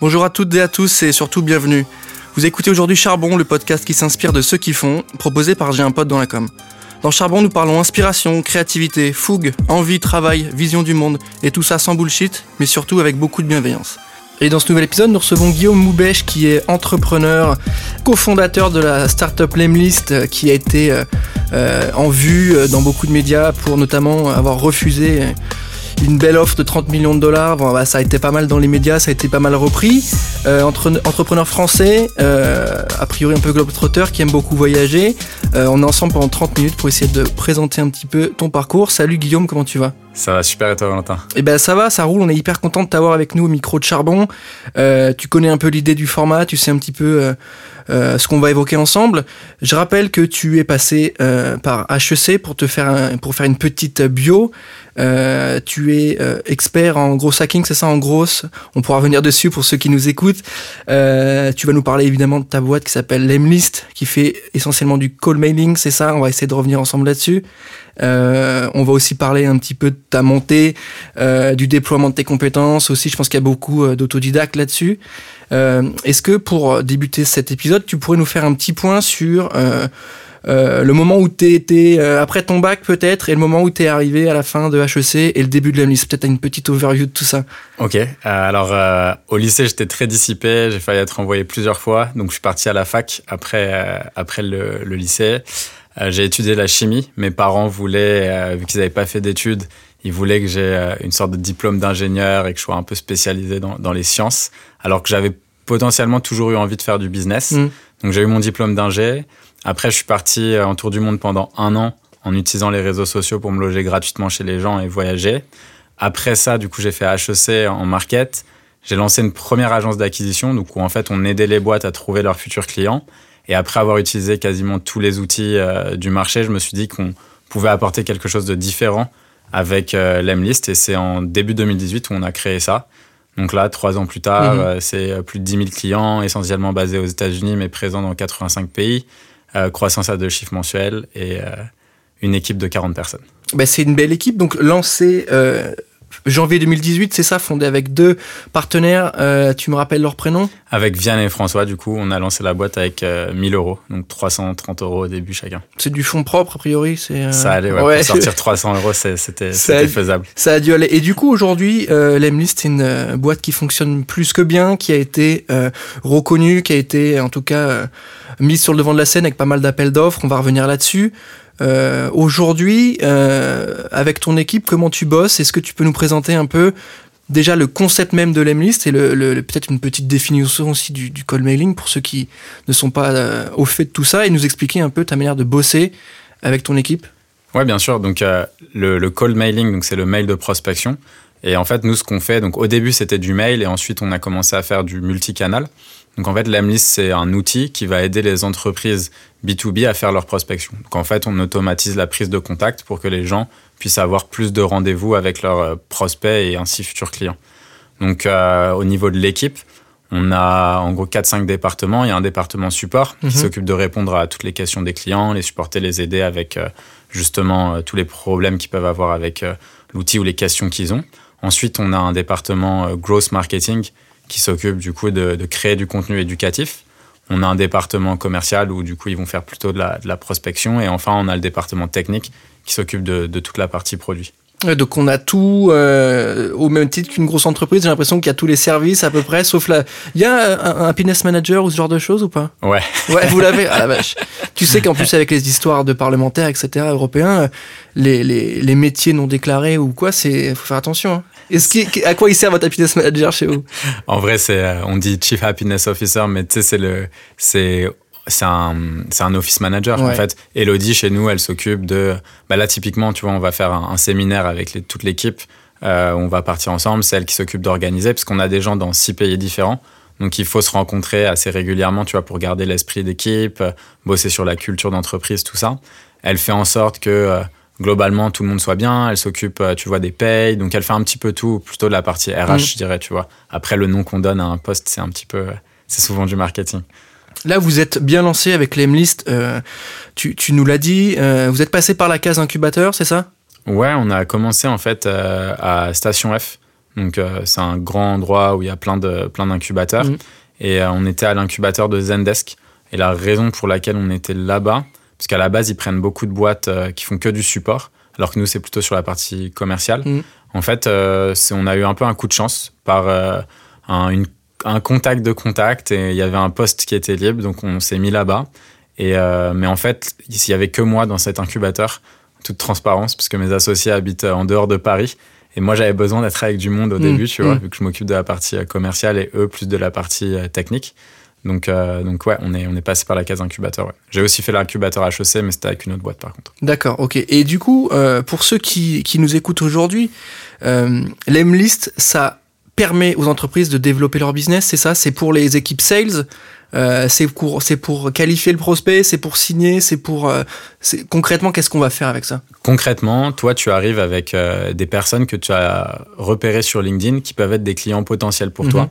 Bonjour à toutes et à tous et surtout bienvenue. Vous écoutez aujourd'hui Charbon, le podcast qui s'inspire de ceux qui font, proposé par J'ai un pote dans la com. Dans Charbon, nous parlons inspiration, créativité, fougue, envie, travail, vision du monde, et tout ça sans bullshit, mais surtout avec beaucoup de bienveillance. Et dans ce nouvel épisode, nous recevons Guillaume Moubèche, qui est entrepreneur, cofondateur de la startup Lemlist, euh, qui a été euh, euh, en vue dans beaucoup de médias pour notamment avoir refusé une belle offre de 30 millions de dollars. Bon, bah, ça a été pas mal dans les médias, ça a été pas mal repris. Euh, entre, entrepreneur français, euh, a priori un peu globetrotter, qui aime beaucoup voyager. Euh, on est ensemble pendant 30 minutes pour essayer de présenter un petit peu ton parcours. Salut Guillaume, comment tu vas? Ça va super et toi Valentin? Eh ben ça va, ça roule. On est hyper content de t'avoir avec nous au micro de charbon. Euh, tu connais un peu l'idée du format, tu sais un petit peu euh, ce qu'on va évoquer ensemble. Je rappelle que tu es passé euh, par HEC pour te faire pour faire une petite bio. Euh, tu es expert en gros hacking, c'est ça en grosse. On pourra revenir dessus pour ceux qui nous écoutent. Tu vas nous parler évidemment de ta boîte qui s'appelle Lemlist, qui fait essentiellement du call mailing, c'est ça? On va essayer de revenir ensemble là-dessus. On va aussi parler un petit peu de ta montée, du déploiement de tes compétences aussi. Je pense qu'il y a beaucoup d'autodidactes là-dessus. Euh, Est-ce que pour débuter cet épisode, tu pourrais nous faire un petit point sur euh, euh, le moment où tu étais après ton bac peut-être et le moment où tu es arrivé à la fin de HEC et le début de la Peut-être une petite overview de tout ça. Ok, alors au lycée j'étais très dissipé, j'ai failli être envoyé plusieurs fois, donc je suis parti à la fac après, après le, le lycée. J'ai étudié la chimie, mes parents voulaient, vu qu'ils n'avaient pas fait d'études, ils voulaient que j'ai euh, une sorte de diplôme d'ingénieur et que je sois un peu spécialisé dans, dans les sciences, alors que j'avais potentiellement toujours eu envie de faire du business. Mm. Donc j'ai eu mon diplôme d'ingé. Après, je suis parti euh, en tour du monde pendant un an en utilisant les réseaux sociaux pour me loger gratuitement chez les gens et voyager. Après ça, du coup, j'ai fait HEC en market. J'ai lancé une première agence d'acquisition, donc où en fait on aidait les boîtes à trouver leurs futurs clients. Et après avoir utilisé quasiment tous les outils euh, du marché, je me suis dit qu'on pouvait apporter quelque chose de différent avec euh, l'Emlist. Et c'est en début 2018 où on a créé ça. Donc là, trois ans plus tard, Mhm. euh, c'est euh, plus de 10 000 clients, essentiellement basés aux États-Unis, mais présents dans 85 pays. Euh, croissance à deux chiffres mensuels et euh, une équipe de 40 personnes. Ben, c'est une belle équipe. Donc, lancée euh, janvier 2018, c'est ça, fondée avec deux partenaires. Euh, tu me rappelles leur prénom? Avec Vianne et François, du coup, on a lancé la boîte avec euh, 1000 euros, donc 330 euros au début chacun. C'est du fonds propre, a priori. C'est, euh, Ça allait, ouais, pour sortir 300 euros, c'était faisable. Ça a dû aller. Et du coup, aujourd'hui, euh, Lemlist, c'est une boîte qui fonctionne plus que bien, qui a été reconnue, qui a été, en tout cas, mise sur le devant de la scène avec pas mal d'appels d'offres. On va revenir là-dessus. Euh, aujourd'hui, euh, avec ton équipe, comment tu bosses? Est-ce que tu peux nous présenter un peu déjà le concept même de Lemlist et peut-être une petite définition aussi du, du call mailing pour ceux qui ne sont pas euh, au fait de tout ça et nous expliquer un peu ta manière de bosser avec ton équipe? Ouais, bien sûr. Donc, le, le cold mailing, c'est le mail de prospection. Et en fait, nous, ce qu'on fait, donc au début, c'était du mail et ensuite, on a commencé à faire du multicanal. Donc, en fait, l'Emlist, c'est un outil qui va aider les entreprises B2B à faire leur prospection. Donc, en fait, on automatise la prise de contact pour que les gens puissent avoir plus de rendez-vous avec leurs euh, prospects et ainsi futurs clients. Donc, euh, au niveau de l'équipe, on a en gros 4-5 départements. Il y a un département support Mhm. qui s'occupe de répondre à toutes les questions des clients, les supporter, les aider avec euh, justement euh, tous les problèmes qu'ils peuvent avoir avec l'outil ou les questions qu'ils ont. Ensuite, on a un département growth marketing qui s'occupe du coup de, de créer du contenu éducatif. On a un département commercial où du coup ils vont faire plutôt de la, de la prospection. Et enfin, on a le département technique qui s'occupe de, de toute la partie produit. Donc on a tout euh, au même titre qu'une grosse entreprise. J'ai l'impression qu'il y a tous les services à peu près, sauf la. Il y a un, un happiness manager ou ce genre de choses ou pas? Ouais. Ouais, vous l'avez? Ah la vache. Tu sais qu'en plus avec les histoires de parlementaires, etc. européens, les, les, les métiers non déclarés ou quoi, c'est faut faire attention. Hein. Est-ce à quoi il sert votre happiness manager chez vous? En vrai, c'est, euh, on dit Chief Happiness Officer, mais tu sais, c'est le, c'est, c'est un, c'est un office manager Ouais. en fait. Elodie chez nous, elle s'occupe de, bah là typiquement, tu vois, on va faire un, un séminaire avec les- toute l'équipe. Euh, on va partir ensemble. C'est elle qui s'occupe d'organiser, parce qu'on a des gens dans six pays différents. Donc il faut se rencontrer assez régulièrement, tu vois, pour garder l'esprit d'équipe, bosser sur la culture d'entreprise, tout ça. Elle fait en sorte que euh, globalement tout le monde soit bien. Elle s'occupe, euh, tu vois, des payes. Donc elle fait un petit peu tout, plutôt de la partie RH, Mm. je dirais, tu vois. Après le nom qu'on donne à un poste, c'est un petit peu, c'est souvent du marketing. Là, vous êtes bien lancé avec l'Emlist. Euh, tu, tu nous l'as dit. euh, vous êtes passé par la case incubateur, c'est ça? Ouais, on a commencé en fait euh, à Station F. Donc, c'est un grand endroit où il y a plein de plein d'incubateurs. Mhm. Et on était à l'incubateur de Zendesk. Et la raison pour laquelle on était là-bas, parce qu'à la base, ils prennent beaucoup de boîtes qui font que du support, alors que nous, c'est plutôt sur la partie commerciale. Mhm. En fait, c'est- on a eu un peu un coup de chance par un, une un contact de contact et il y avait un poste qui était libre, donc on s'est mis là-bas. Et euh, mais en fait, il y avait que moi dans cet incubateur, toute transparence, parce que mes associés habitent en dehors de Paris. Et moi, j'avais besoin d'être avec du monde au Mm, début, tu vois, mm. vu que je m'occupe de la partie euh, commerciale et eux plus de la partie euh, technique. Donc, euh, donc ouais, on est, on est passé par la case incubateur. ouais. J'ai aussi fait l'incubateur HEC, mais c'était avec une autre boîte par contre. D'accord, ok. Et du coup, euh, pour ceux qui, qui nous écoutent aujourd'hui, euh, l'Emlist, ça permet aux entreprises de développer leur business, c'est ça? C'est pour les équipes sales euh, c'est pour, pour qualifier le prospect, c'est pour signer, c'est pour... concrètement, qu'est-ce qu'on va faire avec ça? Concrètement, toi, tu arrives avec des personnes que tu as repérées sur LinkedIn qui peuvent être des clients potentiels pour Mhm. toi.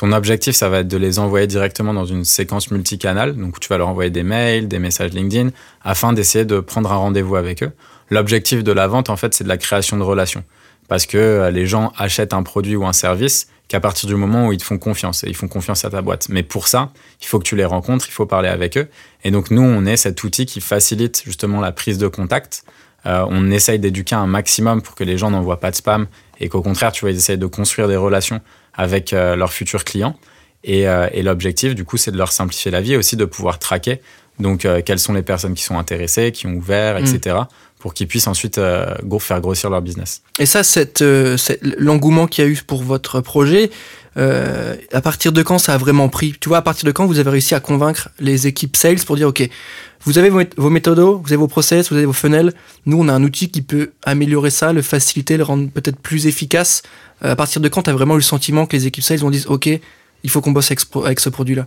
Ton objectif, ça va être de les envoyer directement dans une séquence multicanale. Donc, tu vas leur envoyer des mails, des messages LinkedIn, afin d'essayer de prendre un rendez-vous avec eux. L'objectif de la vente, en fait, c'est de la création de relations. Parce que euh, les gens achètent un produit ou un service qu'à partir du moment où ils te font confiance et ils font confiance à ta boîte. Mais pour ça, il faut que tu les rencontres, il faut parler avec eux. Et donc, nous, on est cet outil qui facilite justement la prise de contact. Euh, on essaye d'éduquer un maximum pour que les gens n'envoient pas de spam et qu'au contraire, tu vois, ils essayent de construire des relations avec euh, leurs futurs clients. Et, euh, et l'objectif, du coup, c'est de leur simplifier la vie et aussi de pouvoir traquer. Donc, euh, quelles sont les personnes qui sont intéressées, qui ont ouvert, etc., pour qu'ils puissent ensuite euh, faire grossir leur business. Et ça, cette, euh, cette- l'engouement qu'il y a eu pour votre projet, euh, à partir de quand ça a vraiment pris? Tu vois, à partir de quand vous avez réussi à convaincre les équipes sales pour dire, OK, vous avez vos, vos méthodos, vous avez vos process, vous avez vos funnels. Nous, on a un outil qui peut améliorer ça, le faciliter, le rendre peut-être plus efficace. Euh, à partir de quand tu vraiment eu le sentiment que les équipes sales ont dit, OK, il faut qu'on bosse avec ce, produit-là?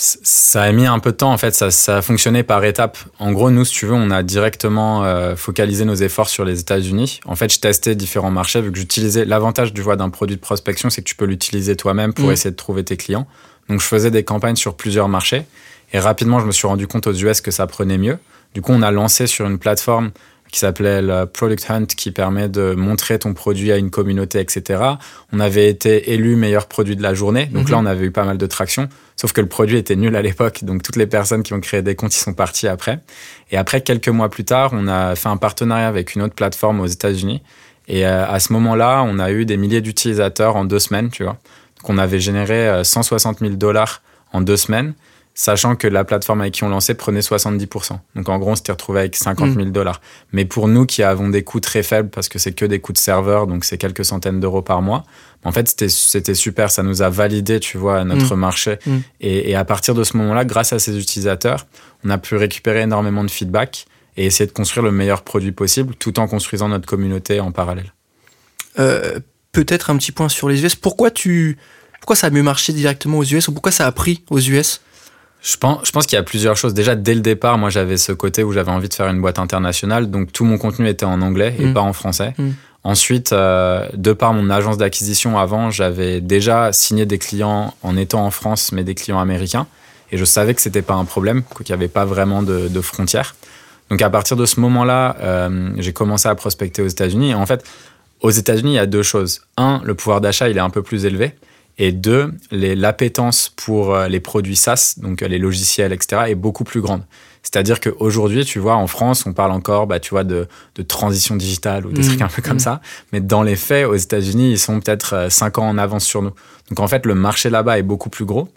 Ça a mis un peu de temps, en fait, ça, ça a fonctionné par étapes. En gros, nous, si tu veux, on a directement euh, focalisé nos efforts sur les États-Unis. En fait, je testais différents marchés, vu que j'utilisais l'avantage du vois d'un produit de prospection, c'est que tu peux l'utiliser toi-même pour Mm. essayer de trouver tes clients. Donc, je faisais des campagnes sur plusieurs marchés. Et rapidement, je me suis rendu compte aux US que ça prenait mieux. Du coup, on a lancé sur une plateforme qui s'appelait le Product Hunt, qui permet de montrer ton produit à une communauté, etc. On avait été élu meilleur produit de la journée. Donc Mhm. là, on avait eu pas mal de traction. Sauf que le produit était nul à l'époque. Donc toutes les personnes qui ont créé des comptes, ils sont partis après. Et après, quelques mois plus tard, on a fait un partenariat avec une autre plateforme aux États-Unis. Et euh, à ce moment-là, on a eu des milliers d'utilisateurs en deux semaines, tu vois. Donc on avait généré euh, 160 000 dollars en deux semaines, sachant que la plateforme avec qui on lançait prenait 70%. Donc en gros, on s'était retrouvé avec 50 000 dollars. Mais pour nous qui avons des coûts très faibles, parce que c'est que des coûts de serveur, donc c'est quelques centaines d'euros par mois, en fait, c'était- super. Ça nous a validé, tu vois, notre marché. Mm. Et, et à partir de ce moment-là, grâce à ces utilisateurs, on a pu récupérer énormément de feedback et essayer de construire le meilleur produit possible tout en construisant notre communauté en parallèle. Euh, Peut-être un petit point sur les US. Pourquoi tu... Pourquoi ça a mieux marché directement aux US ou pourquoi ça a pris aux US Je pense, je pense qu'il y a plusieurs choses. Déjà, dès le départ, moi, j'avais ce côté où j'avais envie de faire une boîte internationale. Donc, tout mon contenu était en anglais et Mm. pas en français. Mm. Ensuite, euh, de par mon agence d'acquisition avant, j'avais déjà signé des clients en étant en France, mais des clients américains. Et je savais que c'était pas un problème, qu'il n'y avait pas vraiment de, de frontières. Donc, à partir de ce moment-là, euh, j'ai commencé à prospecter aux États-Unis. Et en fait, aux États-Unis, il y a deux choses. Un, le pouvoir d'achat, il est un peu plus élevé. Et deux, l'appétence pour euh, les produits SaaS, donc euh, les logiciels, etc., est beaucoup plus grande. C'est-à-dire qu'aujourd'hui, tu vois, en France, on parle encore, bah, tu vois, de, de transition digitale ou des Mhm. trucs un peu comme Mhm. ça. Mais dans les faits, aux États-Unis, ils sont peut-être euh, cinq ans en avance sur nous. Donc en fait, le marché là-bas est beaucoup plus gros.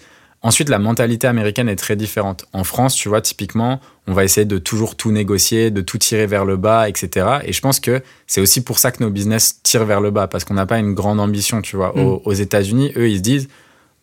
Ensuite, la mentalité américaine est très différente. En France, tu vois, typiquement, on va essayer de toujours tout négocier, de tout tirer vers le bas, etc. Et je pense que c'est aussi pour ça que nos business tirent vers le bas, parce qu'on n'a pas une grande ambition, tu vois. Mm. Aux, aux États-Unis, eux, ils se disent,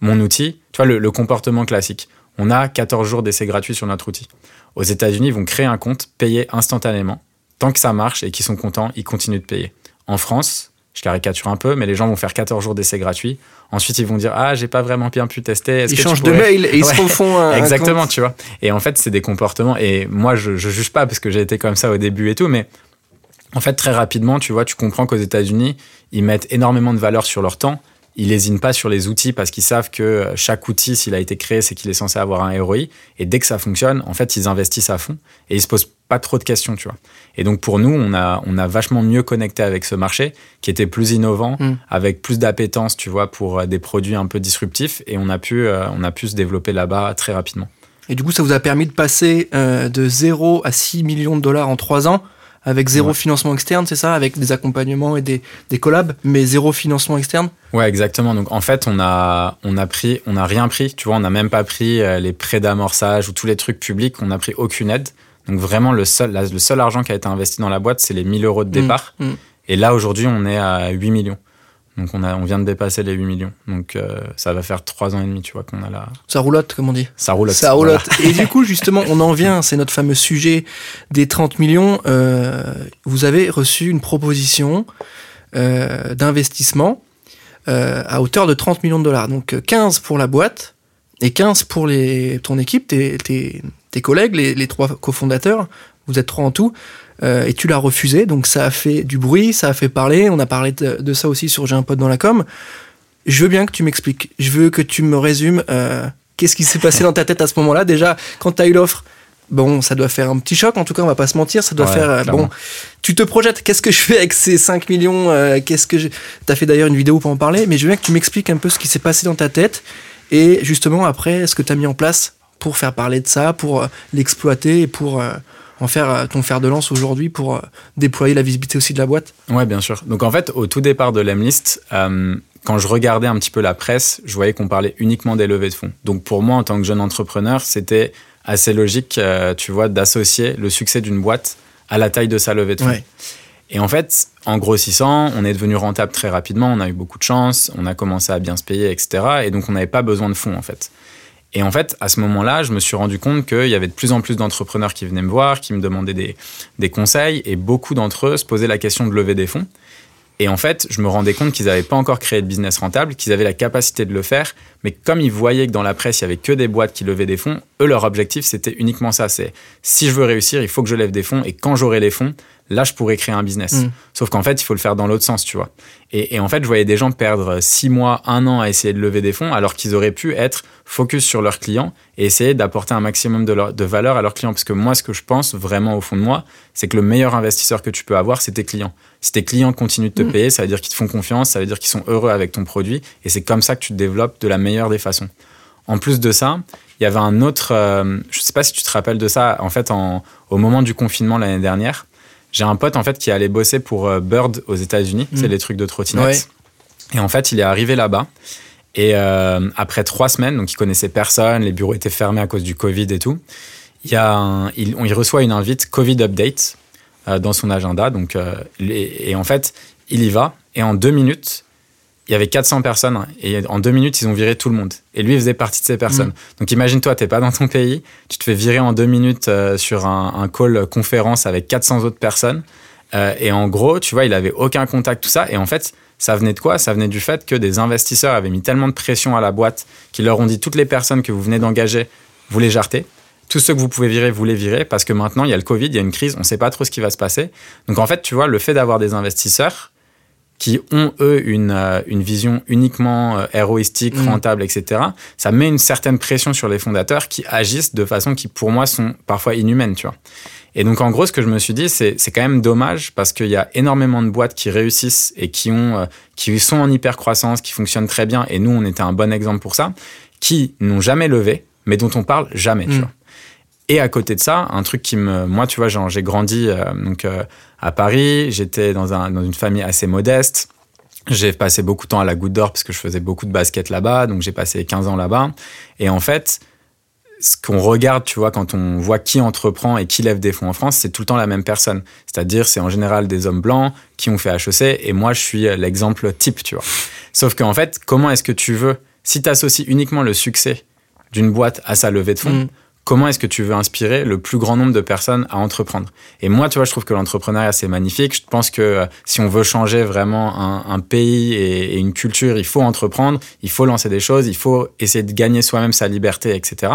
mon outil, tu vois, le, le comportement classique. On a 14 jours d'essai gratuit sur notre outil. Aux États-Unis, ils vont créer un compte, payer instantanément. Tant que ça marche et qu'ils sont contents, ils continuent de payer. En France, je caricature un peu, mais les gens vont faire 14 jours d'essai gratuit. Ensuite, ils vont dire Ah, j'ai pas vraiment bien pu tester. Ils que changent de mail et ils se refont un. Exactement, tu vois. Et en fait, c'est des comportements. Et moi, je, je juge pas parce que j'ai été comme ça au début et tout, mais en fait, très rapidement, tu vois, tu comprends qu'aux États-Unis, ils mettent énormément de valeur sur leur temps. Ils lésinent pas sur les outils parce qu'ils savent que chaque outil, s'il a été créé, c'est qu'il est censé avoir un ROI. Et dès que ça fonctionne, en fait, ils investissent à fond et ils se posent pas trop de questions, tu vois. Et donc pour nous, on a, on a vachement mieux connecté avec ce marché qui était plus innovant, Mm. avec plus d'appétence, tu vois, pour euh, des produits un peu disruptifs. Et on a pu, euh, on a pu se développer là-bas très rapidement. Et du coup, ça vous a permis de passer euh, de 0 à 6 millions de dollars en 3 ans, avec zéro Ouais. financement externe, c'est ça Avec des accompagnements et des, des collabs, mais zéro financement externe? Ouais, exactement. Donc en fait, on a, on a pris, on a rien pris. Tu vois, on n'a même pas pris euh, les prêts d'amorçage ou tous les trucs publics. On n'a pris aucune aide. Donc vraiment, le seul, la- le seul argent qui a été investi dans la boîte, c'est les 1000 euros de départ. Mm. Et là, aujourd'hui, on est à 8 millions. Donc on, a, on vient de dépasser les 8 millions. Donc euh, ça va faire 3 ans et demi, tu vois, qu'on a là. Ça roulotte, comme on dit. Ça roule. Ça roulotte. Et du coup, justement, on en vient, c'est notre fameux sujet des 30 millions. Euh, vous avez reçu une proposition euh, d'investissement à hauteur de 30 millions de dollars. Donc euh, 15 pour la boîte et 15 pour les, ton équipe, tes, tes, tes collègues, les, les trois cofondateurs. Vous êtes trois en tout. Euh, et tu l'as refusé, donc ça a fait du bruit, ça a fait parler. On a parlé de, de ça aussi sur J'ai un pote dans la com. Je veux bien que tu m'expliques. Je veux que tu me résumes euh, qu'est-ce qui s'est passé dans ta tête à ce moment-là. Déjà, quand tu as eu l'offre, bon, ça doit faire un petit choc. En tout cas, on va pas se mentir. Ça doit Ouais, faire. euh, clairement. bon, tu te projettes. Qu'est-ce que je fais avec ces 5 millions euh, Qu'est-ce que je... T'as fait d'ailleurs une vidéo pour en parler, mais je veux bien que tu m'expliques un peu ce qui s'est passé dans ta tête et justement après ce que tu as mis en place pour faire parler de ça, pour l'exploiter et pour euh, en faire euh, ton fer de lance aujourd'hui pour euh, déployer la visibilité aussi de la boîte. Ouais, bien sûr. Donc en fait, au tout départ de l'Emlist, euh, quand je regardais un petit peu la presse, je voyais qu'on parlait uniquement des levées de fonds. Donc pour moi, en tant que jeune entrepreneur, c'était assez logique, euh, tu vois, d'associer le succès d'une boîte à la taille de sa levée de fonds. Ouais. Et en fait, en grossissant, on est devenu rentable très rapidement, on a eu beaucoup de chance, on a commencé à bien se payer, etc. Et donc on n'avait pas besoin de fonds en fait. Et en fait, à ce moment-là, je me suis rendu compte qu'il y avait de plus en plus d'entrepreneurs qui venaient me voir, qui me demandaient des, conseils, et beaucoup d'entre eux se posaient la question de lever des fonds. Et en fait, je me rendais compte qu'ils n'avaient pas encore créé de business rentable, qu'ils avaient la capacité de le faire, mais comme ils voyaient que dans la presse, il y avait que des boîtes qui levaient des fonds, eux, leur objectif, c'était uniquement ça. C'est si je veux réussir, il faut que je lève des fonds, et quand j'aurai les fonds, là, je pourrai créer un business. Mm. Sauf qu'en fait, il faut le faire dans l'autre sens, tu vois. Et, et en fait, je voyais des gens perdre six mois, un an à essayer de lever des fonds, alors qu'ils auraient pu être focus sur leurs clients et essayer d'apporter un maximum de, leur- de valeur à leurs clients. Parce que moi, ce que je pense vraiment au fond de moi, c'est que le meilleur investisseur que tu peux avoir, c'est tes clients. Si tes clients continuent de te Mm. payer, ça veut dire qu'ils te font confiance, ça veut dire qu'ils sont heureux avec ton produit, et c'est comme ça que tu te développes de la meilleure des façons. En plus de ça, il y avait un autre, euh, je sais pas si tu te rappelles de ça, en fait, en- au moment du confinement l'année dernière, j'ai un pote en fait qui allait bosser pour euh, Bird aux États-Unis, c'est Mm. les trucs de trottinette. Ouais. Et en fait, il est arrivé là-bas. Et euh, après trois semaines, donc il connaissait personne, les bureaux étaient fermés à cause du Covid et tout. Il, y a un- il, on- il reçoit une invite Covid Update euh, dans son agenda. Donc, euh, et en fait, il y va. Et en deux minutes, il y avait 400 personnes. Et en deux minutes, ils ont viré tout le monde. Et lui, il faisait partie de ces personnes. Donc imagine-toi, t'es pas dans ton pays, tu te fais virer en deux minutes euh, sur un, un call conférence avec 400 autres personnes. Euh, et en gros, tu vois, il avait aucun contact, tout ça. Et en fait, ça venait de quoi? Ça venait du fait que des investisseurs avaient mis tellement de pression à la boîte qu'ils leur ont dit toutes les personnes que vous venez d'engager, vous les jartez. Tous ceux que vous pouvez virer, vous les virez parce que maintenant il y a le Covid, il y a une crise, on ne sait pas trop ce qui va se passer. Donc en fait, tu vois, le fait d'avoir des investisseurs qui ont eux une, euh, une vision uniquement euh, héroïstique, Mm. rentable, etc., ça met une certaine pression sur les fondateurs qui agissent de façon qui pour moi sont parfois inhumaines, tu vois. Et donc en gros, ce que je me suis dit, c'est c'est quand même dommage parce qu'il y a énormément de boîtes qui réussissent et qui ont euh, qui sont en hyper croissance, qui fonctionnent très bien. Et nous, on était un bon exemple pour ça, qui n'ont jamais levé, mais dont on parle jamais, tu Mm. vois. Et à côté de ça, un truc qui me, moi, tu vois, j'ai grandi euh, donc euh, à Paris, j'étais dans, un, dans une famille assez modeste. J'ai passé beaucoup de temps à la Goutte d'Or parce que je faisais beaucoup de basket là-bas, donc j'ai passé 15 ans là-bas. Et en fait, ce qu'on regarde, tu vois, quand on voit qui entreprend et qui lève des fonds en France, c'est tout le temps la même personne. C'est-à-dire, c'est en général des hommes blancs qui ont fait HEC et moi, je suis l'exemple type, tu vois. Sauf qu'en fait, comment est-ce que tu veux, si tu associes uniquement le succès d'une boîte à sa levée de fonds, Mm. Comment est-ce que tu veux inspirer le plus grand nombre de personnes à entreprendre? Et moi, tu vois, je trouve que l'entrepreneuriat, c'est magnifique. Je pense que euh, si on veut changer vraiment un, pays et, une culture, il faut entreprendre, il faut lancer des choses, il faut essayer de gagner soi-même sa liberté, etc.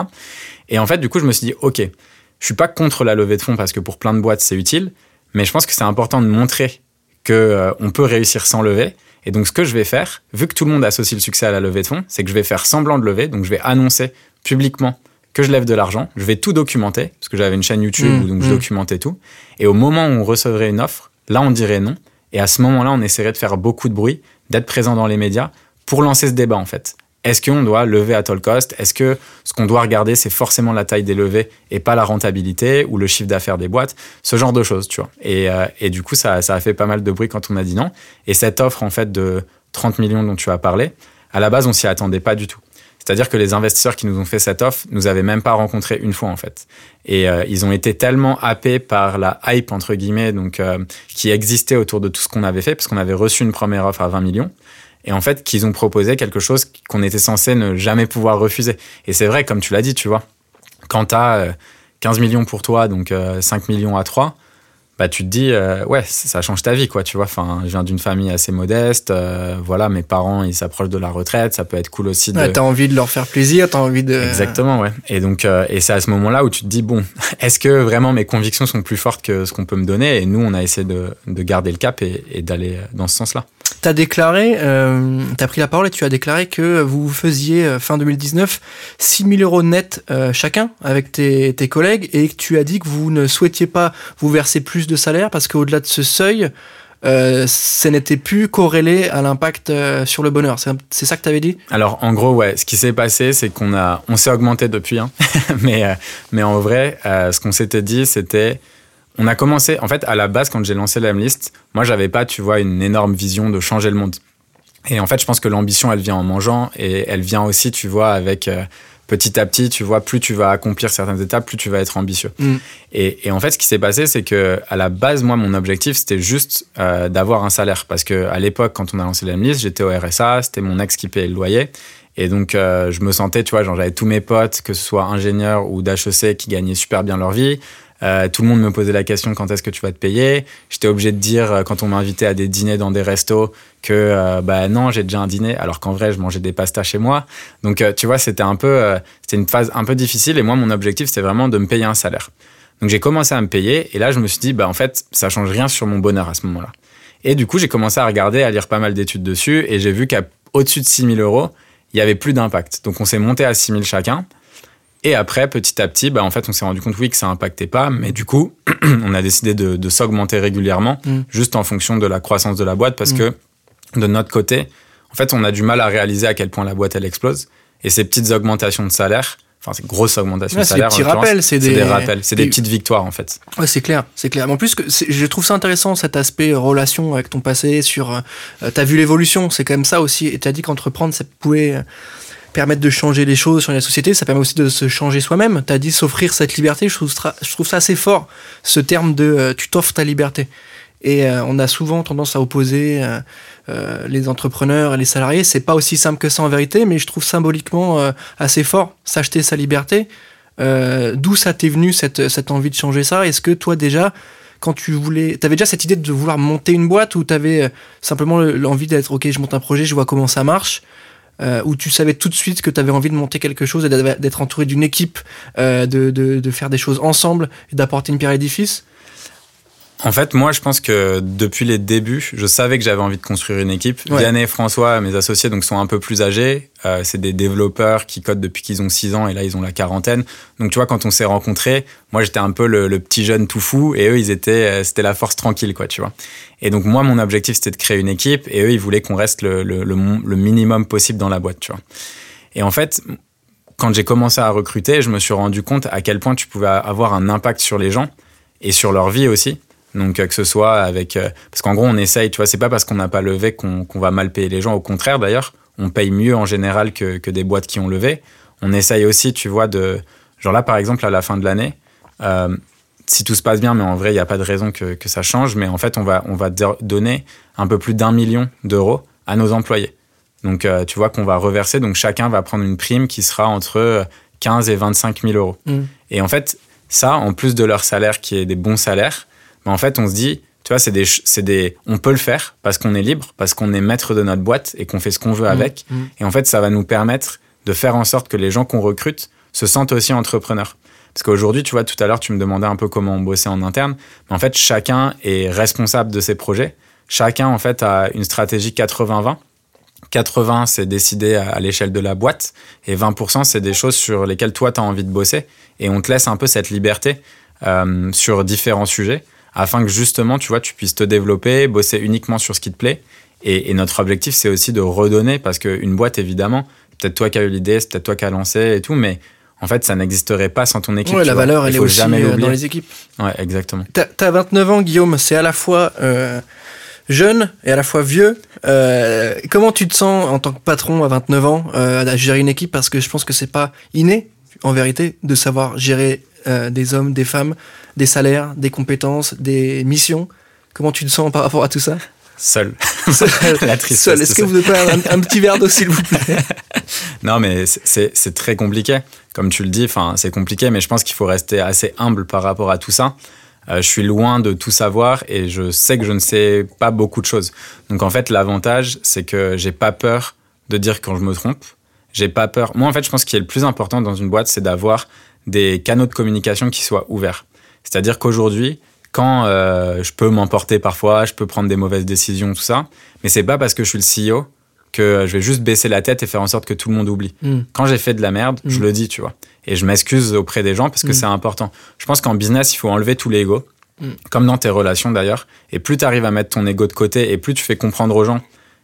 Et en fait, du coup, je me suis dit, OK, je suis pas contre la levée de fonds parce que pour plein de boîtes, c'est utile, mais je pense que c'est important de montrer que euh, on peut réussir sans lever. Et donc, ce que je vais faire, vu que tout le monde associe le succès à la levée de fonds, c'est que je vais faire semblant de lever. Donc, je vais annoncer publiquement que je lève de l'argent. Je vais tout documenter, parce que j'avais une chaîne YouTube Mmh, où donc je mmh. documentais tout. Et au moment où on recevrait une offre, là, on dirait non. Et à ce moment-là, on essaierait de faire beaucoup de bruit, d'être présent dans les médias pour lancer ce débat, en fait. Est-ce qu'on doit lever à toll cost? Est-ce que ce qu'on doit regarder, c'est forcément la taille des levées et pas la rentabilité ou le chiffre d'affaires des boîtes? Ce genre de choses, tu vois. Et, euh, et du coup, ça, ça a fait pas mal de bruit quand on a dit non. Et cette offre, en fait, de 30 millions dont tu as parlé, à la base, on s'y attendait pas du tout. C'est-à-dire que les investisseurs qui nous ont fait cette offre nous avaient même pas rencontré une fois en fait. Et euh, ils ont été tellement happés par la hype entre guillemets donc euh, qui existait autour de tout ce qu'on avait fait parce qu'on avait reçu une première offre à 20 millions et en fait qu'ils ont proposé quelque chose qu'on était censé ne jamais pouvoir refuser. Et c'est vrai comme tu l'as dit, tu vois. Quand tu as 15 millions pour toi donc euh, 5 millions à 3 bah tu te dis euh, ouais ça change ta vie quoi tu vois enfin je viens d'une famille assez modeste euh, voilà mes parents ils s'approchent de la retraite ça peut être cool aussi de Ouais, t'as envie de leur faire plaisir, t'as envie de. Exactement, ouais. Et donc, euh, et c'est à ce moment-là où tu te dis bon, est-ce que vraiment mes convictions sont plus fortes que ce qu'on peut me donner? Et nous, on a essayé de, de garder le cap et, et d'aller dans ce sens-là. T'as déclaré, euh, t'as pris la parole et tu as déclaré que vous faisiez euh, fin 2019 6 000 euros net euh, chacun avec tes, collègues et que tu as dit que vous ne souhaitiez pas vous verser plus de salaire parce qu'au-delà de ce seuil, euh, ça n'était plus corrélé à l'impact euh, sur le bonheur. C'est ça que t'avais dit? Alors, en gros, ouais, ce qui s'est passé, c'est qu'on on s'est augmenté depuis, hein. mais, euh, mais en vrai, euh, ce qu'on s'était dit, c'était, on a commencé, en fait, à la base, quand j'ai lancé la list, moi, j'avais pas, tu vois, une énorme vision de changer le monde. Et en fait, je pense que l'ambition, elle vient en mangeant et elle vient aussi, tu vois, avec euh, petit à petit, tu vois, plus tu vas accomplir certaines étapes, plus tu vas être ambitieux. Mm. Et, et en fait, ce qui s'est passé, c'est que à la base, moi, mon objectif, c'était juste euh, d'avoir un salaire. Parce que à l'époque, quand on a lancé la j'étais au RSA, c'était mon ex qui payait le loyer. Et donc, euh, je me sentais, tu vois, genre, j'avais tous mes potes, que ce soit ingénieurs ou d'HEC, qui gagnaient super bien leur vie. Euh, tout le monde me posait la question quand est-ce que tu vas te payer? J'étais obligé de dire euh, quand on m'invitait à des dîners dans des restos que euh, bah non j'ai déjà un dîner alors qu'en vrai je mangeais des pastas chez moi. Donc tu vois c'était un peu c'était une phase un peu difficile et moi mon objectif c'était vraiment de me payer un salaire. Donc j'ai commencé à me payer et là je me suis dit bah en fait ça change rien sur mon bonheur à ce moment-là. Et du coup j'ai commencé à regarder à lire pas mal d'études dessus et j'ai vu qu'à au-dessus de 6 000 euros il y avait plus d'impact. Donc on s'est monté à 6 000 chacun. Et après, petit à petit, bah, en fait, on s'est rendu compte, oui, que ça impactait pas, mais du coup, on a décidé de, de s'augmenter régulièrement, Mm. juste en fonction de la croissance de la boîte, parce Mm. que de notre côté, en fait, on a du mal à réaliser à quel point la boîte, elle explose. Et ces petites augmentations de salaire, enfin, ces grosses augmentations Ouais, de c'est des salaire, petits rappels, c'est c'est des- des rappels, c'est des des- petites victoires, en fait. Ouais, c'est clair, c'est clair. En plus, que je trouve ça intéressant cet aspect euh, relation avec ton passé. Sur, euh, t'as vu l'évolution, c'est quand même ça aussi. Et t'as dit qu'entreprendre, ça pouvait euh, permettre de changer les choses sur la société. Ça permet aussi de se changer soi-même. T'as dit s'offrir cette liberté. Je trouve, ça- assez fort, ce terme de euh, tu t'offres ta liberté. Et euh, on a souvent tendance à opposer euh, euh, les entrepreneurs et les salariés. C'est pas aussi simple que ça en vérité, mais je trouve symboliquement euh, assez fort s'acheter sa liberté. Euh, D'où ça t'est venu cette, cette envie de changer ça? Est-ce que toi déjà, quand tu voulais, t'avais déjà cette idée de vouloir monter une boîte ou t'avais simplement le- l'envie d'être ok, je monte un projet, je vois comment ça marche? Euh, ou tu savais tout de suite que tu avais envie de monter quelque chose et d'être entouré d'une équipe, euh, de, faire des choses ensemble et d'apporter une pierre à En fait, moi, je pense que depuis les débuts, je savais que j'avais envie de construire une équipe. Ouais. Vianney et François, mes associés, donc sont un peu plus âgés. Euh, c'est des développeurs qui codent depuis qu'ils ont 6 ans et là, ils ont la quarantaine. Donc, tu vois, quand on s'est rencontrés, moi, j'étais un peu le, le petit jeune tout fou et eux, ils étaient, euh, c'était la force tranquille, quoi, tu vois. Et donc, moi, mon objectif, c'était de créer une équipe et eux, ils voulaient qu'on reste le, le, le minimum possible dans la boîte, tu vois. Et en fait, quand j'ai commencé à recruter, je me suis rendu compte à quel point tu pouvais avoir un impact sur les gens et sur leur vie aussi. Donc euh, que ce soit avec euh, parce qu'en gros on essaye, tu vois, c'est pas parce qu'on n'a pas levé qu'on va mal payer les gens. Au contraire d'ailleurs, on paye mieux en général que, que des boîtes qui ont levé. On essaye aussi, tu vois, de genre là par exemple à la fin de l'année, euh, si tout se passe bien, mais en vrai il n'y a pas de raison que, que ça change, mais en fait on va on va do- donner un peu plus d'un million d'euros à nos employés. Donc euh, tu vois qu'on va reverser, donc chacun va prendre une prime qui sera entre euh, 15 et 25 000 euros. Mm. Et en fait, ça, en plus de leur salaire qui est des bons salaires, ben en fait, on se dit, tu vois, c'est des, des, on peut le faire parce qu'on est libre, parce qu'on est maître de notre boîte et qu'on fait ce qu'on veut avec. Mm. Et en fait, ça va nous permettre de faire en sorte que les gens qu'on recrute se sentent aussi entrepreneurs. Parce qu'aujourd'hui, tu vois, tout à l'heure, tu me demandais un peu comment on bossait en interne. Mais en fait, chacun est responsable de ses projets. chacun en fait a une stratégie 80-20. 80, c'est décidé à, l'échelle de la boîte, et 20%, c'est des choses sur lesquelles toi, tu as envie de bosser, et on te laisse un peu cette liberté euh, sur différents sujets, afin que justement, tu vois, tu puisses te développer, bosser uniquement sur ce qui te plaît, et, notre objectif, c'est aussi de redonner, parce qu'une boîte, évidemment, peut-être toi qui as eu l'idée, c'est peut-être toi qui as lancé et tout, mais en fait, ça n'existerait pas sans ton équipe. Ouais, la valeur, elle est aussi jamais euh, dans les équipes. Ouais, exactement. T'as as 29 ans, Guillaume, c'est à la fois... Euh, jeune et à la fois vieux. Euh, comment tu te sens en tant que patron à 29 ans euh, à gérer une équipe? Parce que je pense que c'est pas inné, en vérité, de savoir gérer euh, des hommes, des femmes, des salaires, des compétences, des missions. Comment tu te sens par rapport à tout ça Seul. La tristesse. Est-ce que vous pouvez faire un, petit verre d'eau, s'il vous plaît Non, mais c'est très compliqué. Comme tu le dis, c'est compliqué, mais je pense qu'il faut rester assez humble par rapport à tout ça. Euh, je suis loin de tout savoir et je sais que je ne sais pas beaucoup de choses. Donc en fait, l'avantage, c'est que j'ai pas peur de dire quand je me trompe. J'ai pas peur. Moi, en fait, je pense ce qui est le plus important dans une boîte, c'est d'avoir des canaux de communication qui soient ouverts. C'est-à-dire qu'aujourd'hui, quand euh, je peux m'emporter parfois, je peux prendre des mauvaises décisions, tout ça, mais c'est pas parce que je suis le CEO que je vais juste baisser la tête et faire en sorte que tout le monde oublie. Hmm. Quand j'ai fait de la merde, je hmm. le dis, tu vois. Et je m'excuse auprès des gens parce que hmm. c'est important. Je pense qu'en business, il faut enlever tout l'ego, comme dans tes relations d'ailleurs. Et plus tu arrives à mettre ton ego de côté et plus tu fais comprendre aux gens,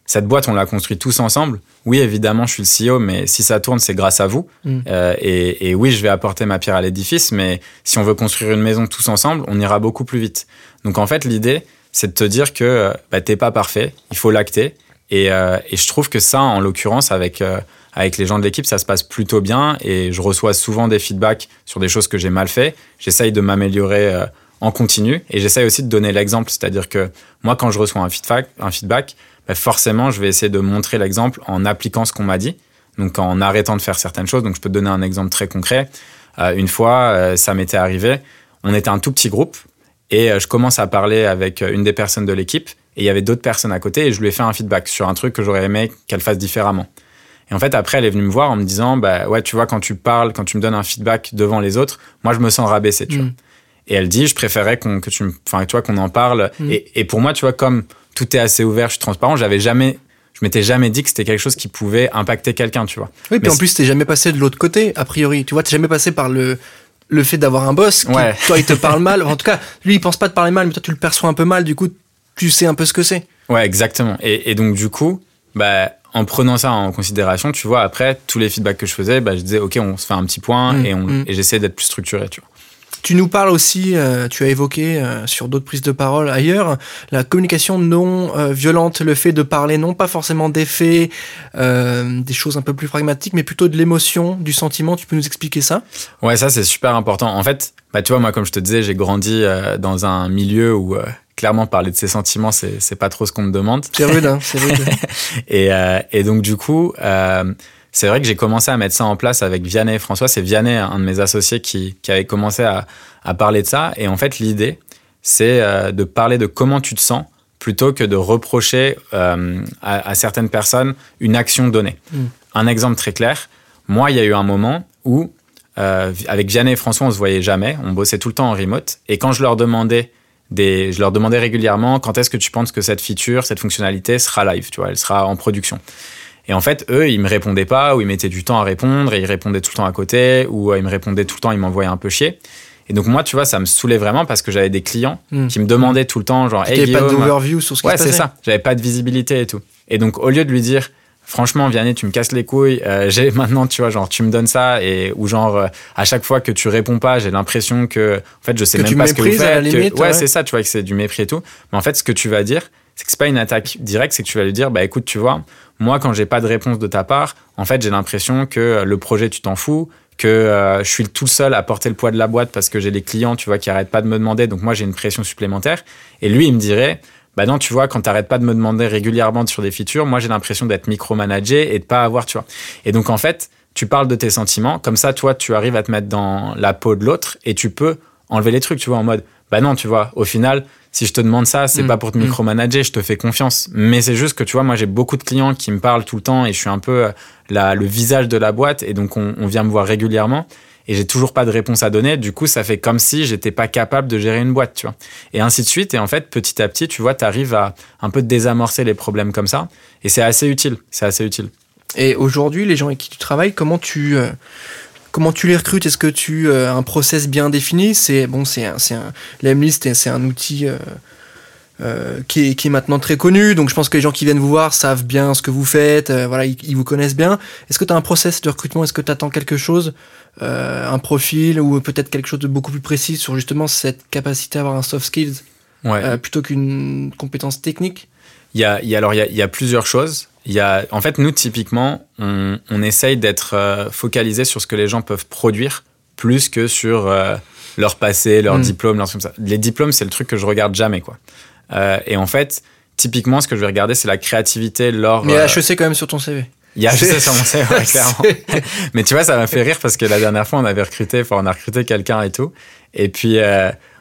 cette boîte, on l'a construite tous ensemble. Oui, évidemment, je suis le CEO, mais si ça tourne, c'est grâce à vous. Euh, et, oui, je vais apporter ma pierre à l'édifice, mais si on veut construire une maison tous ensemble, on ira beaucoup plus vite. Donc en fait, l'idée, c'est de te dire que euh, bah, t'es pas parfait, il faut l'acter euh, et, je trouve que ça, en l'occurrence, avec, euh, avec les gens de l'équipe, ça se passe plutôt bien. Et je reçois souvent des feedbacks sur des choses que j'ai mal fait. J'essaye de m'améliorer euh, en continu. Et j'essaye aussi de donner l'exemple. C'est-à-dire que moi, quand je reçois un feedback, un feedback bah, forcément, je vais essayer de montrer l'exemple en appliquant ce qu'on m'a dit. Donc, en arrêtant de faire certaines choses. Donc, je peux te donner un exemple très concret. une fois, ça m'était arrivé. On était un tout petit groupe. Et je commence à parler avec une des personnes de l'équipe et il y avait d'autres personnes à côté et je lui ai fait un feedback sur un truc que j'aurais aimé qu'elle fasse différemment. Et en fait, après, elle est venue me voir en me disant, bah ouais, tu vois, quand tu parles, quand tu me donnes un feedback devant les autres, moi, je me sens rabaissé, tu vois. Mm. Et elle dit, je préférais qu'on, que tu enfin, tu vois, qu'on en parle. Mm. Et, et, pour moi, tu vois, comme tout est assez ouvert, je suis transparent, j'avais jamais, je m'étais jamais dit que c'était quelque chose qui pouvait impacter quelqu'un, tu vois. Oui, puis en plus, t'es jamais passé de l'autre côté, a priori. Tu vois, t'es jamais passé par le, le fait d'avoir un boss qui, toi, il te parle mal. En tout cas, lui, il pense pas te parler mal, mais toi, tu le perçois un peu mal. Du coup, tu sais un peu ce que c'est. Ouais, exactement. Et, donc, du coup, bah, en prenant ça en considération, tu vois, après, tous les feedbacks que je faisais, bah, je disais, OK, on se fait un petit point mm, et, mm. et j'essaie d'être plus structuré, tu vois. Tu nous parles aussi, euh, tu as évoqué euh, sur d'autres prises de parole ailleurs, la communication non euh, violente, le fait de parler non pas forcément des faits, des choses un peu plus pragmatiques, mais plutôt de l'émotion, du sentiment. Tu peux nous expliquer ça? Ouais, ça c'est super important. En fait, bah, tu vois, moi comme je te disais, j'ai grandi dans un milieu où clairement parler de ses sentiments, c'est pas trop ce qu'on me demande. C'est rude, hein, c'est rude. et, et, donc du coup c'est vrai que j'ai commencé à mettre ça en place avec Vianney et François. C'est Vianney, un de mes associés, qui, qui avait commencé à, à, parler de ça. Et en fait, l'idée, c'est euh, de parler de comment tu te sens plutôt que de reprocher euh, à, certaines personnes une action donnée. Mm. Un exemple très clair. Moi, il y a eu un moment où, euh, avec Vianney et François, on se voyait jamais. On bossait tout le temps en remote. Et quand je leur demandais des, je leur demandais régulièrement quand est-ce que tu penses que cette feature, cette fonctionnalité sera live, tu vois, elle sera en production. Et en fait, eux, ils me répondaient pas, ou ils mettaient du temps à répondre, et ils répondaient tout le temps à côté, ou euh, ils me répondaient tout le temps, ils m'envoyaient un peu chier. Et donc moi, tu vois, ça me saoulait vraiment parce que j'avais des clients hmm. qui me demandaient tout le temps, genre, hey, Guillaume, pas d'overview sur ce qui Ouais, c'est ça. J'avais pas de visibilité et tout. Et donc au lieu de lui dire, franchement, Vianney, tu me casses les couilles, euh, j'ai maintenant, tu vois, genre, tu me donnes ça, et ou genre, euh, à chaque fois que tu réponds pas, j'ai l'impression que, en fait, je sais même pas ce que vous faites. ouais, c'est ça, tu vois, que c'est du mépris et tout. Mais en fait, ce que tu vas dire, c'est que c'est pas une attaque directe, c'est que tu vas lui dire, bah écoute, tu vois, moi quand j'ai pas de réponse de ta part, en fait j'ai l'impression que le projet tu t'en fous, que euh, je suis tout seul à porter le poids de la boîte parce que j'ai des clients, tu vois, qui arrêtent pas de me demander, donc moi j'ai une pression supplémentaire. Et lui il me dirait, bah non, tu vois, quand t'arrêtes pas de me demander régulièrement sur des features, moi j'ai l'impression d'être micromanagé et de pas avoir, tu vois. Et donc en fait, tu parles de tes sentiments, comme ça toi tu arrives à te mettre dans la peau de l'autre et tu peux enlever les trucs, tu vois, en mode, bah non, tu vois, au final, si je te demande ça, c'est mm. pas pour te mm. micromanager, je te fais confiance. Mais c'est juste que tu vois, moi j'ai beaucoup de clients qui me parlent tout le temps et je suis un peu euh, la, le visage de la boîte et donc on, vient me voir régulièrement. et j'ai toujours pas de réponse à donner. Du coup, ça fait comme si j'étais pas capable de gérer une boîte, tu vois. Et ainsi de suite. Et en fait, petit à petit, tu vois, tu arrives à un peu désamorcer les problèmes comme ça. Et c'est assez utile. C'est assez utile. Et aujourd'hui, les gens avec qui tu travailles, comment tu, euh, comment tu les recrutes? Est-ce que tu as un process bien défini? C'est bon, c'est un, c'est un, c'est un outil euh, euh, qui, est, qui, est, maintenant très connu. Donc, je pense que les gens qui viennent vous voir savent bien ce que vous faites. voilà, ils, ils, vous connaissent bien. Est-ce que tu as un process de recrutement? Est-ce que tu attends quelque chose Un profil ou peut-être quelque chose de beaucoup plus précis sur justement cette capacité à avoir un soft skills ouais. plutôt qu'une compétence technique? Il y a, il y a, alors, il y, a, il y a plusieurs choses. Il y a, en fait, nous, typiquement, on, on essaye d'être euh, focalisé sur ce que les gens peuvent produire plus que sur euh, leur passé, leur Mm. diplôme, leur comme ça. Les diplômes, c'est le truc que je regarde jamais, quoi. Euh, et en fait, typiquement, ce que je vais regarder, c'est la créativité lors. Mais euh, HEC quand même sur ton CV. il y a HEC sur mon CV, ouais, clairement. Mais tu vois, ça m'a fait rire parce que la dernière fois, on avait recruté, enfin, on a recruté quelqu'un et tout. Et puis,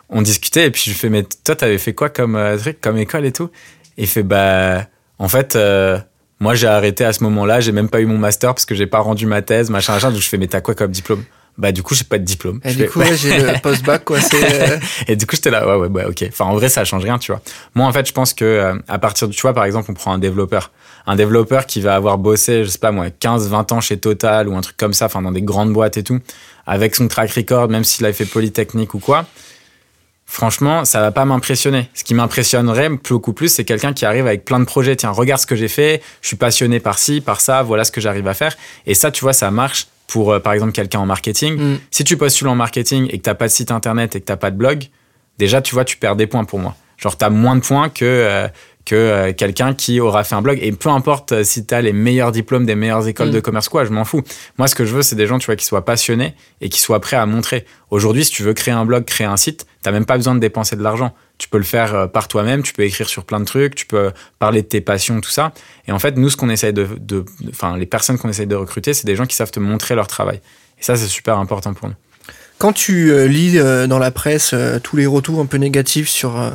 on discutait et puis je lui fais, mais toi, t'avais fait quoi comme truc, comme école et tout? Et il fait, bah, en fait, euh, moi, j'ai arrêté à ce moment-là, j'ai même pas eu mon master parce que j'ai pas rendu ma thèse, machin, machin. Donc je fais, mais t'as quoi comme diplôme? Bah, du coup, j'ai pas de diplôme. Et Je du fais, coup, ouais, j'ai le post-bac, quoi. C'est, euh, et du coup, j'étais là, ouais, ouais, ouais, ok. Enfin, en vrai, ça change rien, tu vois. Moi, en fait, je pense que euh, à partir du, tu vois, par exemple, on prend un développeur. Un développeur qui va avoir bossé, je sais pas moi, 15, 20 ans chez Total ou un truc comme ça, enfin, dans des grandes boîtes et tout, avec son track record, même s'il avait fait Polytechnique ou quoi. Franchement, ça va pas m'impressionner. Ce qui m'impressionnerait beaucoup plus, c'est quelqu'un qui arrive avec plein de projets. Tiens, regarde ce que j'ai fait. Je suis passionné par ci, par ça. Voilà ce que j'arrive à faire. Et ça, tu vois, ça marche pour, euh, par exemple, quelqu'un en marketing. mm. Si tu postules en marketing et que t'as pas de site internet et que t'as pas de blog, déjà, tu vois, tu perds des points pour moi. Genre, t'as moins de points que, euh, que euh, quelqu'un qui aura fait un blog. Et peu importe euh, si t'as les meilleurs diplômes des meilleures écoles Mm. de commerce, quoi, je m'en fous. Moi, ce que je veux, c'est des gens, tu vois, qui soient passionnés et qui soient prêts à montrer. Aujourd'hui, si tu veux créer un blog, créer un site, t'as même pas besoin de dépenser de l'argent. Tu peux le faire euh, par toi-même, tu peux écrire sur plein de trucs, tu peux parler de tes passions, tout ça. Et en fait, nous, ce qu'on essaye de, de, enfin, les personnes qu'on essaye de recruter, c'est des gens qui savent te montrer leur travail. Et ça, c'est super important pour nous. Quand tu euh, lis euh, dans la presse euh, tous les retours un peu négatifs sur euh,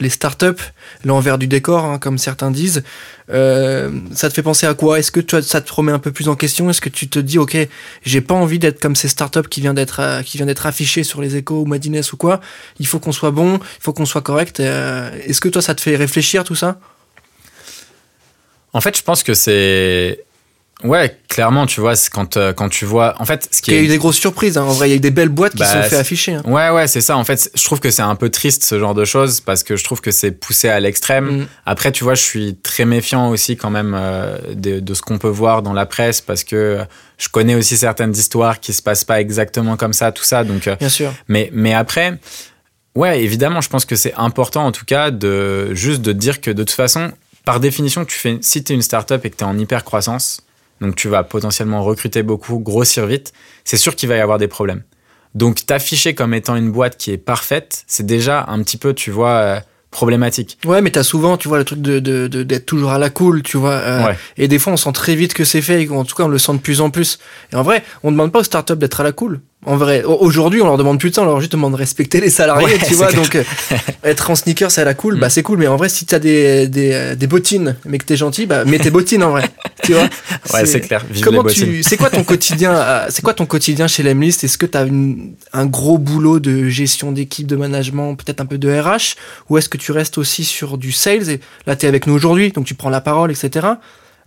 les startups, l'envers du décor, hein, comme certains disent, euh, ça te fait penser à quoi? Est-ce que toi, ça te remet un peu plus en question? Est-ce que tu te dis, ok, j'ai pas envie d'être comme ces startups qui viennent d'être euh, qui viennent d'être affichées sur les échos ou Madines ou quoi? Il faut qu'on soit bon, il faut qu'on soit correct. euh, Est-ce que toi, ça te fait réfléchir tout ça? En fait, je pense que c'est. Ouais, clairement, tu vois, quand, euh, quand tu vois. En fait, ce qui Il y a est. eu des grosses surprises. hein. En vrai, il y a eu des belles boîtes qui Bah, se sont fait afficher. hein. Ouais, ouais, c'est ça. En fait, je trouve que c'est un peu triste ce genre de choses parce que je trouve que c'est poussé à l'extrême. Mm. Après, tu vois, je suis très méfiant aussi quand même euh, de, de ce qu'on peut voir dans la presse parce que je connais aussi certaines histoires qui se passent pas exactement comme ça, tout ça. Donc, euh, Bien sûr. mais, mais après, ouais, évidemment, je pense que c'est important en tout cas de juste de dire que de toute façon, par définition, tu fais, si tu es une startup et que tu es en hyper croissance, donc tu vas potentiellement recruter beaucoup, grossir vite, c'est sûr qu'il va y avoir des problèmes. Donc t'afficher comme étant une boîte qui est parfaite, c'est déjà un petit peu, tu vois, euh, problématique. Ouais, mais t'as souvent, tu vois, le truc de de- de- d'être toujours à la cool, tu vois. euh, Ouais. Et des fois, on sent très vite que c'est fait, en tout cas, on le sent de plus en plus. Et en vrai, on demande pas aux startups d'être à la cool. En vrai, au- aujourd'hui, on leur demande plus de ça, on leur juste demande de respecter les salariés, Ouais, tu vois. clair. Donc, euh, être en sneakers, c'est à la cool, bah Mm. c'est cool. Mais en vrai, si t'as des, des, des bottines, mais que t'es gentil, bah mets tes bottines en vrai, tu vois. Ouais, c'est clair. Vive Comment tu, c'est quoi ton quotidien, euh, c'est quoi ton quotidien chez Lemlist? Est-ce que t'as une- un gros boulot de gestion d'équipe, de management, peut-être un peu de RH, ou est-ce que tu restes aussi sur du sales Et là, t'es avec nous aujourd'hui, donc tu prends la parole, etc.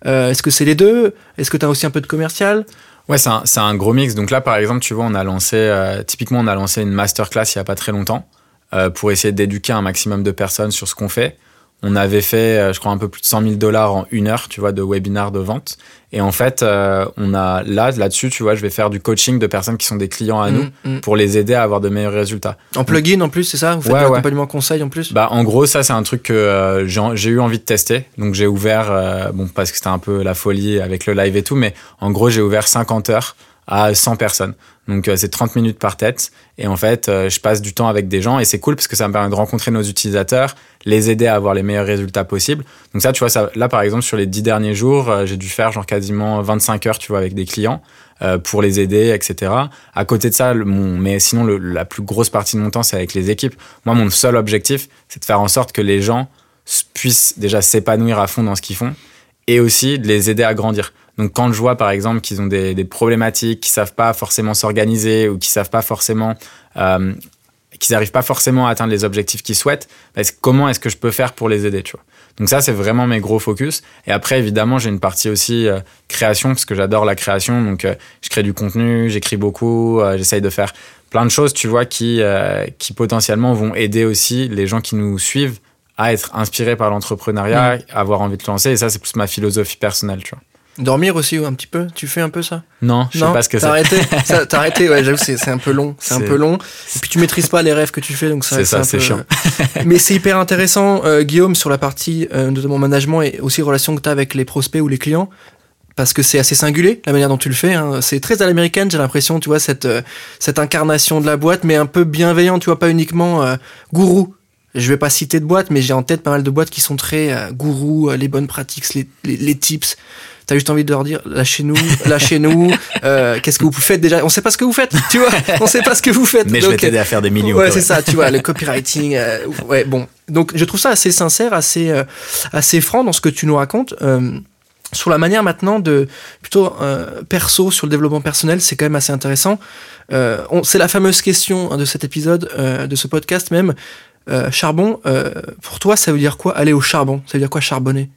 Euh, est-ce que c'est les deux? Est-ce que t'as aussi un peu de commercial? Ouais, c'est un, c'est un gros mix. Donc là, par exemple, tu vois, on a lancé, euh, typiquement, on a lancé une masterclass il y a pas très longtemps euh, pour essayer d'éduquer un maximum de personnes sur ce qu'on fait. On avait fait, euh, je crois, un peu plus de 100 000 dollars en une heure, tu vois, de webinar de vente. Et en fait, euh, on a là, là-dessus, tu vois, je vais faire du coaching de personnes qui sont des clients à nous Mm, mm. pour les aider à avoir de meilleurs résultats. En plugin en plus, c'est ça? Vous faites Ouais, conseil en plus? Bah, en gros, ça, c'est un truc que euh, j'ai j'ai eu envie de tester. Donc, j'ai ouvert, euh, bon, parce que c'était un peu la folie avec le live et tout, mais en gros, j'ai ouvert 50 heures à 100 personnes. Donc, euh, c'est 30 minutes par tête. Et en fait, euh, je passe du temps avec des gens et c'est cool parce que ça me permet de rencontrer nos utilisateurs, les aider à avoir les meilleurs résultats possibles. Donc, ça, tu vois, ça, là, par exemple, sur les 10 derniers jours, euh, j'ai dû faire genre quasiment 25 heures, tu vois, avec des clients pour les aider, etc. À côté de ça, mon, mais sinon, la plus grosse partie de mon temps, c'est avec les équipes. Moi, mon seul objectif, c'est de faire en sorte que les gens puissent déjà s'épanouir à fond dans ce qu'ils font et aussi de les aider à grandir. Donc quand je vois par exemple qu'ils ont des, des problématiques, qu'ils savent pas forcément s'organiser ou qu'ils savent pas forcément euh, qu'ils n'arrivent pas forcément à atteindre les objectifs qu'ils souhaitent, bah, comment est-ce que je peux faire pour les aider, tu vois. Donc ça, c'est vraiment mes gros focus. Et après, évidemment, j'ai une partie aussi euh, création, parce que j'adore la création. Donc, euh, je crée du contenu, j'écris beaucoup, euh, j'essaye de faire plein de choses, tu vois, qui, qui potentiellement vont aider aussi les gens qui nous suivent à être inspirés par l'entrepreneuriat, à avoir envie de lancer. Et ça, c'est plus ma philosophie personnelle, tu vois. Dormir aussi un petit peu? Tu fais un peu ça? Non, je sais pas ce que c'est. T'as arrêté T'as arrêté, ouais, j'avoue, c'est un peu long. C'est un peu long. Et puis tu maîtrises pas les rêves que tu fais, donc ça, c'est ça, c'est chiant. Mais c'est hyper intéressant, euh, Guillaume, sur la partie euh, de mon management et aussi relation que tu as avec les prospects ou les clients. Parce que c'est assez singulier la manière dont tu le fais. Hein. C'est très à l'américaine, j'ai l'impression, tu vois, cette, euh, cette incarnation de la boîte, mais un peu bienveillant, tu vois, pas uniquement gourou. Je vais pas citer de boîtes, mais j'ai en tête pas mal de boîtes qui sont très gourou, les bonnes pratiques, les, les, les tips t'as juste envie de leur dire lâchez-nous, lâchez-nous. Euh, Qu'est-ce que vous faites déjà? On sait pas ce que vous faites, tu vois? On sait pas ce que vous faites. Mais je vais t'aider à faire des millions. Ouais, c'est ça, tu vois, le copywriting. Euh, ouais, bon. Donc je trouve ça assez sincère, assez euh, assez franc dans ce que tu nous racontes. Euh, sur la manière maintenant de plutôt euh, perso sur le développement personnel, c'est quand même assez intéressant. Euh, c'est la fameuse question hein, de cet épisode, de ce podcast même. charbon, pour toi, ça veut dire quoi? Aller au charbon Ça veut dire quoi charbonner?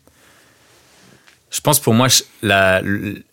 Je pense pour moi, la,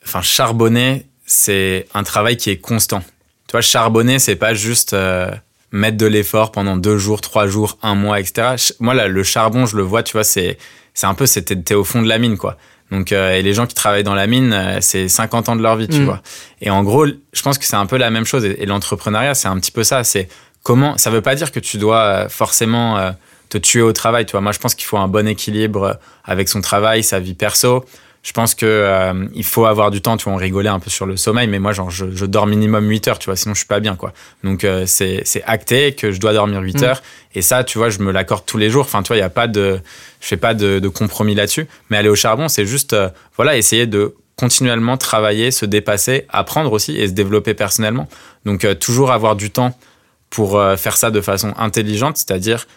enfin, charbonner, c'est un travail qui est constant. Tu vois, charbonner, c'est pas juste euh, mettre de l'effort pendant deux jours, trois jours, un mois, etc. Moi, là, le charbon, je le vois, tu vois, c'est, un peu, t'es au fond de la mine, quoi. Donc, euh, et les gens qui travaillent dans la mine, euh, c'est 50 ans de leur vie, tu mm. vois. Et en gros, je pense que c'est un peu la même chose. Et, l'entrepreneuriat, c'est un petit peu ça. C'est comment, ça veut pas dire que tu dois forcément te tuer au travail, tu vois. Moi, je pense qu'il faut un bon équilibre avec son travail, sa vie perso je pense que euh, il faut avoir du temps. Tu vois, on rigolait un peu sur le sommeil, mais moi, genre, je, dors minimum 8 heures, tu vois, sinon je suis pas bien, quoi. Donc, euh, c'est, acté que je dois dormir 8 mm. heures. Et ça, tu vois, je me l'accorde tous les jours. Enfin, tu vois, il y a pas de, je fais pas de, compromis là-dessus. Mais aller au charbon, c'est juste, euh, voilà, essayer de continuellement travailler, se dépasser, apprendre aussi et se développer personnellement. Donc, toujours avoir du temps pour faire ça de façon intelligente, c'est-à-dire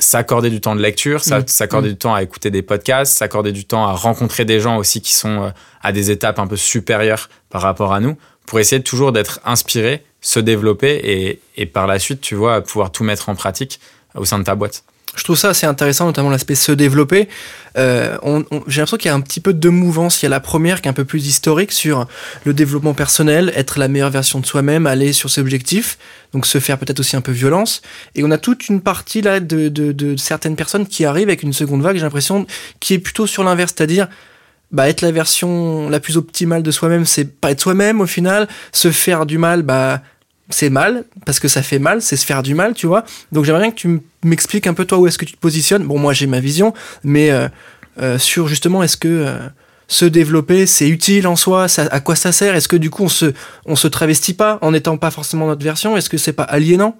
s'accorder du temps de lecture, mm. s'accorder mm. du temps à écouter des podcasts, s'accorder du temps à rencontrer des gens aussi qui sont euh, à des étapes un peu supérieures par rapport à nous, pour essayer toujours d'être inspiré, se développer et, et par la suite, tu vois, pouvoir tout mettre en pratique au sein de ta boîte. Je trouve ça assez intéressant, notamment l'aspect se développer. Euh, j'ai l'impression qu'il y a un petit peu de mouvance. Il y a la première qui est un peu plus historique sur le développement personnel, être la meilleure version de soi-même, aller sur ses objectifs, donc se faire peut-être aussi un peu violence. Et on a toute une partie là de, de, de certaines personnes qui arrivent avec une seconde vague, j'ai l'impression, qui est plutôt sur l'inverse, c'est-à-dire bah, être la version la plus optimale de soi-même, c'est pas être soi-même au final. Se faire du mal, bah c'est mal, parce que ça fait mal, c'est se faire du mal, tu vois. Donc j'aimerais bien que tu m'expliques un peu toi où est-ce que tu te positionnes. Bon, moi j'ai ma vision, mais euh, euh, sur justement est-ce que euh, se développer, c'est utile en soi, ça, à quoi ça sert? Est-ce que du coup on se, on se travestit pas en n'étant pas forcément notre version? Est-ce que c'est pas aliénant?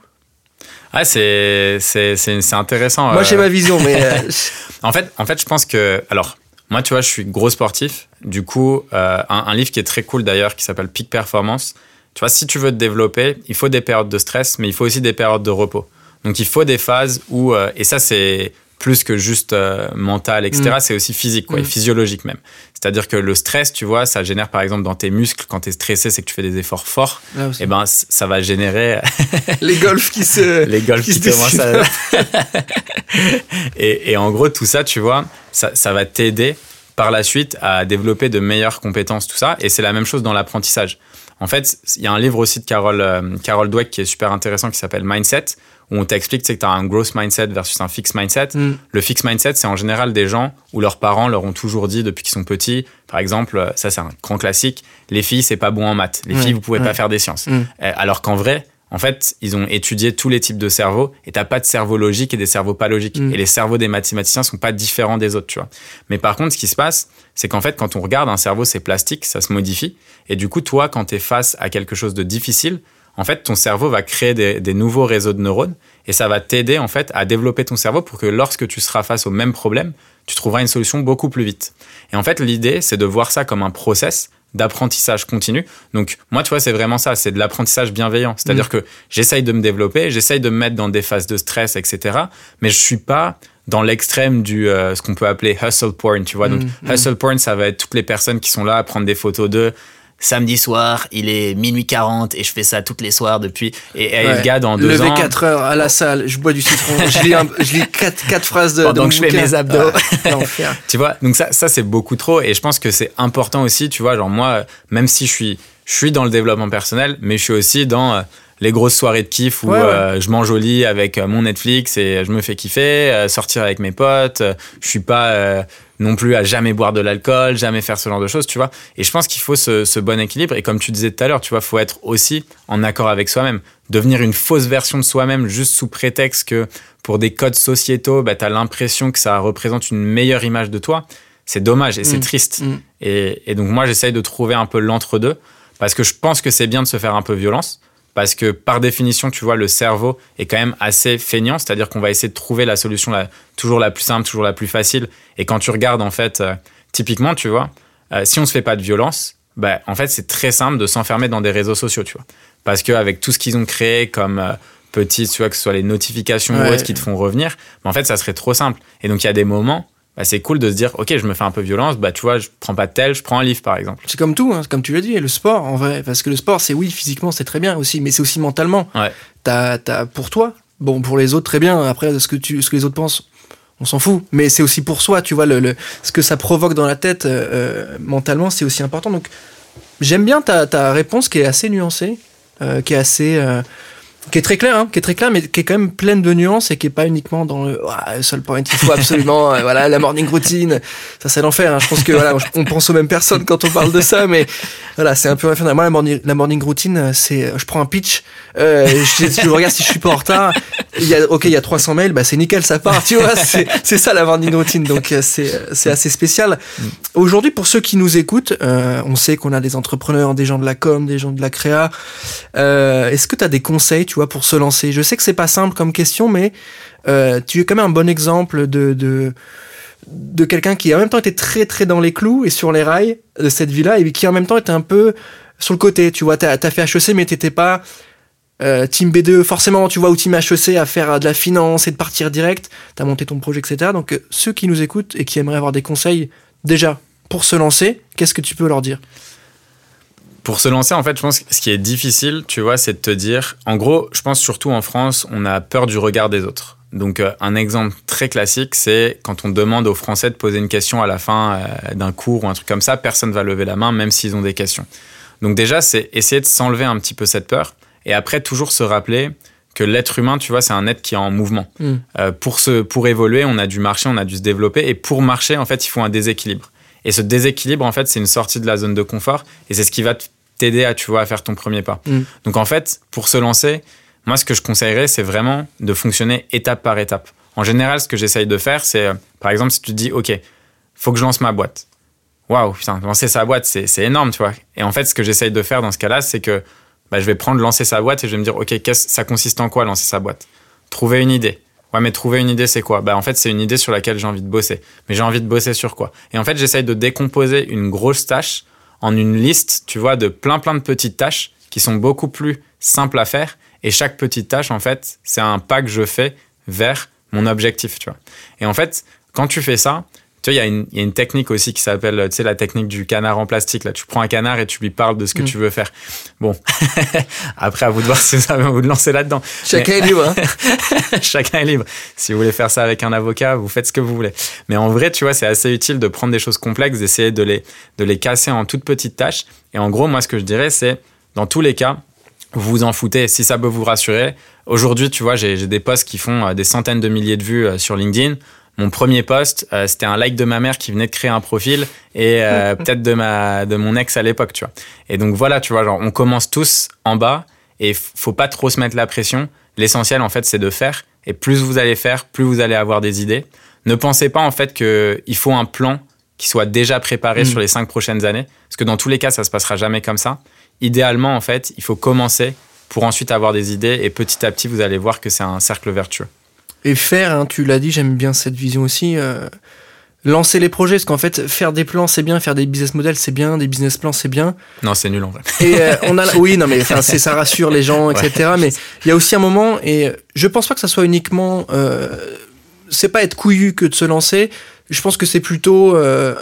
Ah, c'est, c'est, c'est, intéressant. Moi, j'ai ma vision, mais. en, fait, en fait, je pense que. Alors, moi, tu vois, je suis gros sportif. Du coup, un, un, livre qui est très cool d'ailleurs, qui s'appelle Peak Performance, tu vois, si tu veux te développer, il faut des périodes de stress, mais il faut aussi des périodes de repos. Donc il faut des phases où, euh, et ça c'est plus que juste euh, mental, etc., mm. c'est aussi physique, quoi, et mm. physiologique même. C'est-à-dire que le stress, tu vois, ça génère par exemple dans tes muscles, quand tu es stressé, c'est que tu fais des efforts forts, et eh ben ça va générer... les golfs qui se... Les golfs qui, commencent à... et, et, en gros, tout ça, tu vois, ça, ça va t'aider par la suite à développer de meilleures compétences, tout ça. Et c'est la même chose dans l'apprentissage. En fait, il y a un livre aussi de Carol, euh, Carol Dweck qui est super intéressant qui s'appelle Mindset, où on t'explique que tu as un growth mindset versus un fixed mindset. Mm. Le fixed mindset, c'est en général des gens où leurs parents leur ont toujours dit depuis qu'ils sont petits, par exemple, euh, ça c'est un grand classique, les filles c'est pas bon en maths, les filles vous pouvez pas faire des sciences. Mm. Euh, alors qu'en vrai, en fait, ils ont étudié tous les types de cerveaux et t'as pas de cerveau logique et des cerveaux pas logiques. Mm. Et les cerveaux des mathématiciens sont pas différents des autres, tu vois. Mais par contre, ce qui se passe, c'est qu'en fait, quand on regarde un cerveau, c'est plastique, ça se modifie. Et du coup, toi, quand tu es face à quelque chose de difficile, en fait, ton cerveau va créer des, nouveaux réseaux de neurones et ça va t'aider, en fait, à développer ton cerveau pour que lorsque tu seras face au même problème, tu trouveras une solution beaucoup plus vite. Et en fait, l'idée, c'est de voir ça comme un process d'apprentissage continu. Donc moi, tu vois, c'est vraiment ça, c'est de l'apprentissage bienveillant. C'est-à-dire mm. que j'essaye de me développer, j'essaye de me mettre dans des phases de stress, etc. Mais je suis pas dans l'extrême du euh, ce qu'on peut appeler hustle porn, tu vois. Donc Mm, hustle porn, ça va être toutes les personnes qui sont là à prendre des pphotos d'eux. Samedi soir, il est minuit 40 et je fais ça toutes les soirs depuis. Et, et Ouais. le gars, dans deux Lever ans, 4 heures à la salle, je bois du citron, je lis, un- je lis 4, quatre phrases de. Pendant de que je fais mes abdos. Ah. Tu vois, donc ça, ça c'est beaucoup trop. Et je pense que c'est important aussi, tu vois, genre moi, même si je suis, je suis dans le développement personnel, mais je suis aussi dans euh, les grosses soirées de kiff où Ouais, ouais. euh, je mange au lit avec euh, mon Netflix et je me fais kiffer, euh, sortir avec mes potes. euh, je suis pas euh, non plus à jamais boire de l'alcool, jamais faire ce genre de choses, tu vois. Et je pense qu'il faut ce, ce bon équilibre. Et comme tu disais tout à l'heure, tu vois, faut être aussi en accord avec soi-même. Devenir une fausse version de soi-même juste sous prétexte que pour des codes sociétaux, bah, tu as l'impression que ça représente une meilleure image de toi. C'est dommage et c'est Mm. triste. Mm. Et, et donc moi, j'essaye de trouver un peu l'entre-deux parce que je pense que c'est bien de se faire un peu violence. Parce que par définition, tu vois, le cerveau est quand même assez feignant, c'est-à-dire qu'on va essayer de trouver la solution la, toujours la plus simple, toujours la plus facile. Et quand tu regardes, en fait, euh, typiquement, tu vois, euh, si on se fait pas de violence, bah, en fait, c'est très simple de s'enfermer dans des réseaux sociaux, tu vois. Parce qu'avec tout ce qu'ils ont créé comme euh, petits, tu vois, que ce soit les notifications ou autres qui te font revenir, bah, en fait, ça serait trop simple. Et donc, il y a des moments, bah, c'est cool de se dire, OK, je me fais un peu violence, bah, tu vois, je prends pas de tel, je prends un livre, par exemple. C'est comme tout, hein, comme tu l'as dit, le sport en vrai. Parce que le sport, c'est oui, physiquement, c'est très bien aussi, mais c'est aussi mentalement. Ouais. T'as, t'as pour toi, bon, pour les autres, très bien. Après, ce que, tu, ce que les autres pensent, on s'en fout. Mais c'est aussi pour soi, tu vois, le, le- ce que ça provoque dans la tête euh, euh, mentalement, c'est aussi important. Donc, j'aime bien ta, ta réponse qui est assez nuancée, euh, qui est assez. euh, qui est très claire, hein, qui est très claire, mais qui est quand même pleine de nuances et qui est pas uniquement dans le ouais, seul point. Il faut absolument, euh, voilà, la morning routine. Ça, c'est l'enfer. hein. Je pense que voilà, on pense aux mêmes personnes quand on parle de ça, mais voilà, c'est un peu infernal. Moi, la morning, la morning routine, c'est, je prends un pitch, euh, je, je regarde si je suis pas en retard. Il y a, ok, il y a 300 mails, bah c'est nickel, ça part, tu vois. C'est, ça la morning routine, donc euh, c'est, euh, c'est assez spécial. Aujourd'hui, pour ceux qui nous écoutent, euh, on sait qu'on a des entrepreneurs, des gens de la com, des gens de la créa. Euh, est-ce que tu as des conseils, pour se lancer Je sais que c'est pas simple comme question, mais euh, tu es quand même un bon exemple de, quelqu'un qui en même temps était très très dans les clous et sur les rails de cette vie-là, et qui en même temps était un peu sur le côté. Tu vois, t'as as fait HEC, mais t'étais pas euh, team B2 forcément, tu vois, ou team HEC à faire euh, de la finance et de partir direct. T'as monté ton projet, etc. Donc ceux qui nous écoutent et qui aimeraient avoir des conseils, déjà pour se lancer, qu'est-ce que tu peux leur dire? Pour se lancer, en fait, je pense que ce qui est difficile, tu vois, c'est de te dire, en gros, je pense surtout en France, on a peur du regard des autres. Donc, euh, un exemple très classique, c'est quand on demande aux Français de poser une question à la fin euh, d'un cours ou un truc comme ça, personne va lever la main, même s'ils ont des questions. Donc, déjà, c'est essayer de s'enlever un petit peu cette peur. Et après, toujours se rappeler que l'être humain, tu vois, c'est un être qui est en mouvement. Mm. Euh, pour, se, pour évoluer, on a dû marcher, on a dû se développer. Et pour marcher, en fait, il faut un déséquilibre. Et ce déséquilibre, en fait, c'est une sortie de la zone de confort. Et c'est ce qui va t'aider à, tu vois, à faire ton premier pas. Mm. Donc, en fait, pour se lancer, moi, ce que je conseillerais, c'est vraiment de fonctionner étape par étape. En général, ce que j'essaye de faire, c'est, euh, par exemple, si tu te dis, OK, faut que je lance ma boîte. Waouh, putain, lancer sa boîte, c'est énorme, tu vois. Et en fait, ce que j'essaye de faire dans ce cas-là, c'est que bah, je vais prendre lancer sa boîte et je vais me dire, OK, ça consiste en quoi lancer sa boîte? Trouver une idée. Ouais, mais trouver une idée, c'est quoi? Bah, en fait, c'est une idée sur laquelle j'ai envie de bosser. Mais j'ai envie de bosser sur quoi? Et en fait, j'essaye de décomposer une grosse tâche en une liste, tu vois, de plein plein de petites tâches qui sont beaucoup plus simples à faire. Et chaque petite tâche, en fait, c'est un pas que je fais vers mon objectif, tu vois. Et en fait, quand tu fais ça, tu vois, il y, a une- il y a une technique aussi qui s'appelle, tu sais, la technique du canard en plastique. Là, tu prends un canard et tu lui parles de ce que Mm. tu veux faire. Bon, après, à vous de voir si vous avez envie de lancer là-dedans. Chacun est libre. Hein. Chacun est libre. Si vous voulez faire ça avec un avocat, vous faites ce que vous voulez. Mais en vrai, tu vois, c'est assez utile de prendre des choses complexes, d'essayer de les, de les casser en toutes petites tâches. Et en gros, moi, ce que je dirais, c'est, dans tous les cas, vous vous en foutez. Si ça peut vous rassurer, aujourd'hui, tu vois, j'ai j'ai des posts qui font euh, des centaines de milliers de vues euh, sur LinkedIn. Mon premier post, euh, c'était un like de ma mère qui venait de créer un profil et euh, peut-être de ma de mon ex à l'époque, tu vois. Et donc voilà, tu vois, genre on commence tous en bas et faut pas trop se mettre la pression. L'essentiel en fait, c'est de faire et plus vous allez faire, plus vous allez avoir des idées. Ne pensez pas en fait que il faut un plan qui soit déjà préparé Mm. sur les cinq prochaines années, parce que dans tous les cas, ça se passera jamais comme ça. Idéalement, en fait, il faut commencer pour ensuite avoir des idées et petit à petit, vous allez voir que c'est un cercle vertueux. Et faire, hein, tu l'as dit, j'aime bien cette vision aussi. euh, lancer les projets, parce qu'en fait, faire des plans, c'est bien, faire des business models, c'est bien, des business plans, c'est bien. Non, c'est nul en vrai. Et euh, on a, oui, non, mais c'est ça rassure les gens, etc. Mais il y a aussi un moment, et je pense pas que ça soit uniquement euh, c'est pas être couillu que de se lancer. Je pense que c'est plutôt euh,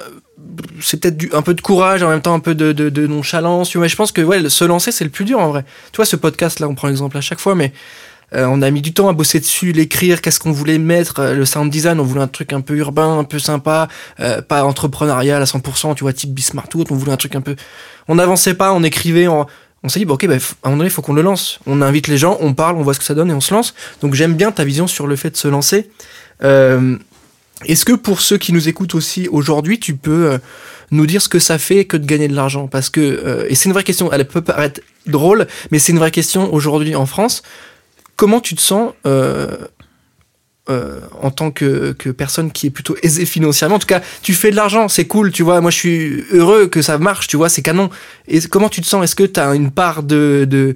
c'est peut-être un peu de courage en même temps un peu de, de, de nonchalance. Mais je pense que ouais, se lancer c'est le plus dur en vrai. Tu vois ce podcast là, on prend l'exemple à chaque fois, mais euh, on a mis du temps à bosser dessus, l'écrire, qu'est-ce qu'on voulait mettre, euh, le sound design, on voulait un truc un peu urbain, un peu sympa, euh, pas entrepreneurial à 100%, tu vois, type Bismarck on voulait un truc un peu... On n'avançait pas, on écrivait, on, s'est dit, bon, ok, bah, à un moment donné, il faut qu'on le lance. On invite les gens, on parle, on voit ce que ça donne et on se lance. Donc j'aime bien ta vision sur le fait de se lancer. Est-ce que pour ceux qui nous écoutent aussi aujourd'hui, tu peux nous dire ce que ça fait que de gagner de l'argent? Parce que, et c'est une vraie question, elle peut paraître drôle, mais c'est une vraie question aujourd'hui en France. Comment tu te sens euh, euh, en tant que, personne qui est plutôt aisée financièrement? En tout cas, tu fais de l'argent, c'est cool, tu vois. Moi, je suis heureux que ça marche, tu vois, c'est canon. Et comment tu te sens? Est-ce que tu as une part de, de,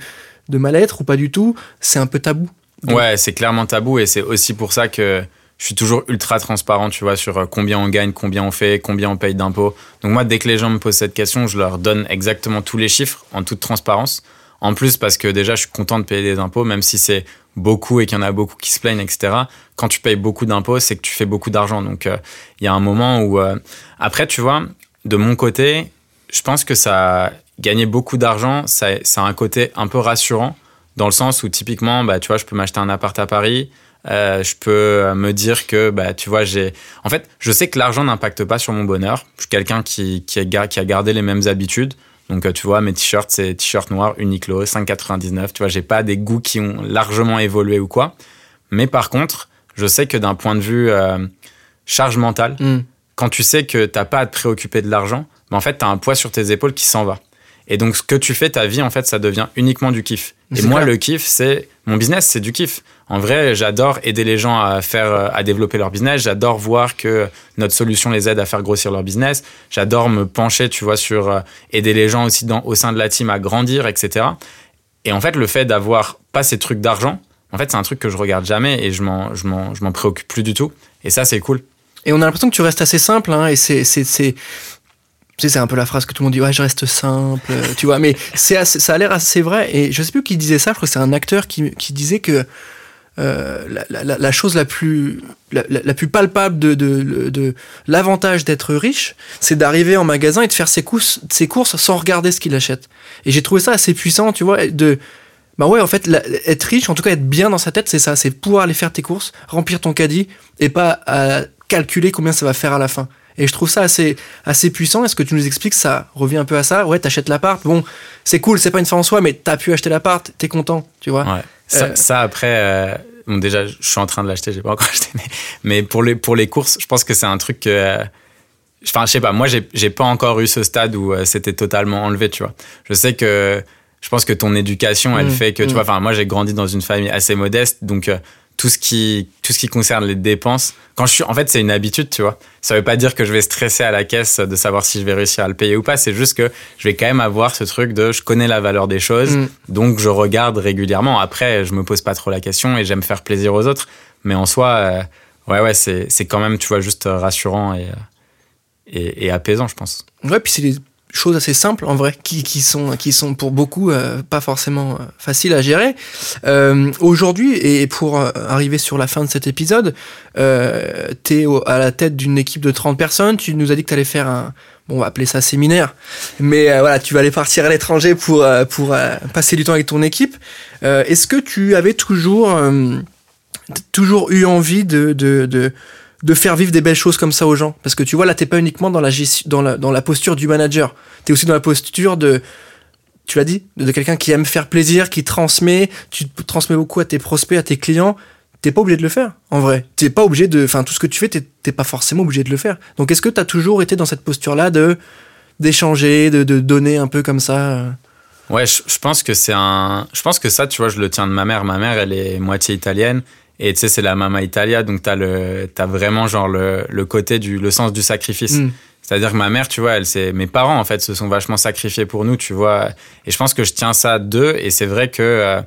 mal-être ou pas du tout? C'est un peu tabou. Ouais, c'est clairement tabou et c'est aussi pour ça que je suis toujours ultra transparent, tu vois, sur euh, combien on gagne, combien on fait, combien on paye d'impôts. Donc moi, dès que les gens me posent cette question, je leur donne exactement tous les chiffres en toute transparence. En plus, parce que déjà, je suis content de payer des impôts, même si c'est beaucoup et qu'il y en a beaucoup qui se plaignent, etc. Quand tu payes beaucoup d'impôts, c'est que tu fais beaucoup d'argent. Donc, euh, il y a un moment où... Euh, après, tu vois, de mon côté, je pense que ça... Gagner beaucoup d'argent, ça, a un côté un peu rassurant, dans le sens où, typiquement, bah, tu vois, je peux m'acheter un appart à Paris, euh, je peux me dire que, bah, tu vois, j'ai. En fait, je sais que l'argent n'impacte pas sur mon bonheur. Je suis quelqu'un qui, qui, qui a gardé les mêmes habitudes. Donc, euh, tu vois, mes t-shirts, c'est t-shirt noir Uniqlo, 5,99. Tu vois, j'ai pas des goûts qui ont largement évolué ou quoi. Mais par contre, je sais que d'un point de vue euh, charge mentale, hmm. quand tu sais que t'as pas à te préoccuper de l'argent, ben en fait, tu as un poids sur tes épaules qui s'en va. Et donc, ce que tu fais, ta vie, en fait, ça devient uniquement du kiff. Et moi, le kiff, c'est mon business, c'est du kiff. En vrai, j'adore aider les gens à faire, à développer leur business. J'adore voir que notre solution les aide à faire grossir leur business. J'adore me pencher, tu vois, sur euh, aider les gens aussi au sein de la team à grandir, etc. Et en fait, le fait d'avoir pas ces trucs d'argent, en fait, c'est un truc que je regarde jamais et je m'en, je m'en, je m'en préoccupe plus du tout. Et ça, c'est cool. Et on a l'impression que tu restes assez simple, hein, et c'est, c'est, c'est, tu sais, c'est un peu la phrase que tout le monde dit, ouais, je reste simple, tu vois, mais ça a l'air assez vrai. Et je sais plus qui disait ça, je crois que c'est un acteur qui disait que euh, la, la, la, chose la plus, la, la plus palpable de, de, de, l'avantage d'être riche, c'est d'arriver en magasin et de faire ses courses, ses courses sans regarder ce qu'il achète. Et j'ai trouvé ça assez puissant, tu vois, de, bah ouais, en fait, être riche, en tout cas être bien dans sa tête, c'est ça, c'est pouvoir aller faire tes courses, remplir ton caddie et pas à calculer combien ça va faire à la fin. Et je trouve ça assez, assez puissant. Est-ce que tu nous expliques ça revient un peu à ça? Ouais, t'achètes l'appart. Bon, c'est cool, c'est pas une fin en soi, mais t'as pu acheter l'appart, t'es content, tu vois? Ouais. Ça, euh, après, euh, bon, déjà, je suis en train de l'acheter, j'ai pas encore acheté, mais, mais, pour, les, pour les courses, je pense que c'est un truc que. Euh, enfin, je sais pas, moi, j'ai pas encore eu ce stade où c'était totalement enlevé, tu vois. Je sais que. Je pense que ton éducation, elle mmh, fait que, tu mmh. vois, enfin, moi, j'ai grandi dans une famille assez modeste, donc tout ce qui tout ce qui concerne les dépenses. Quand je suis en fait c'est une habitude tu vois. Ça veut pas dire que je vais stresser à la caisse de savoir si je vais réussir à le payer ou pas. C'est juste que je vais quand même avoir ce truc de je connais la valeur des choses. Mm. donc je regarde régulièrement. Après je me pose pas trop la question et j'aime faire plaisir aux autres. Mais en soi euh, ouais ouais c'est c'est quand même tu vois juste rassurant et et, et apaisant je pense. Ouais puis c'est choses assez simples en vrai qui, qui sont qui sont pour beaucoup euh, pas forcément euh, faciles à gérer. Euh, aujourd'hui et pour arriver sur la fin de cet épisode euh, t'es à la tête d'une équipe de 30 personnes. Tu nous as dit que t'allais faire un bon on va appeler ça séminaire. Mais voilà tu vas aller partir à l'étranger pour pour passer du temps avec ton équipe. Est-ce que tu avais toujours toujours eu envie de, de, de de faire vivre des belles choses comme ça aux gens. Parce que tu vois, là, t'es pas uniquement dans la, dans la, posture du manager. T'es aussi dans la posture de, tu l'as dit, de quelqu'un qui aime faire plaisir, qui transmet, tu transmets beaucoup à tes prospects, à tes clients. T'es pas obligé de le faire, en vrai. T'es pas obligé de, enfin, tout ce que tu fais, t'es pas forcément obligé de le faire. Donc, est-ce que t'as toujours été dans cette posture-là de, d'échanger, de, de donner un peu comme ça? Euh? Ouais, je pense que c'est un, je pense que ça, tu vois, je le tiens de ma mère. Ma mère, elle est moitié italienne. Et tu sais, c'est la Mama Italia, donc t'as le, as vraiment genre le, le, côté du, le sens du sacrifice. Mm. C'est-à-dire que ma mère, tu vois, elle, c'est, mes parents, en fait, se sont vachement sacrifiés pour nous, tu vois. Et je pense que je tiens ça d'eux. Et c'est vrai que, euh,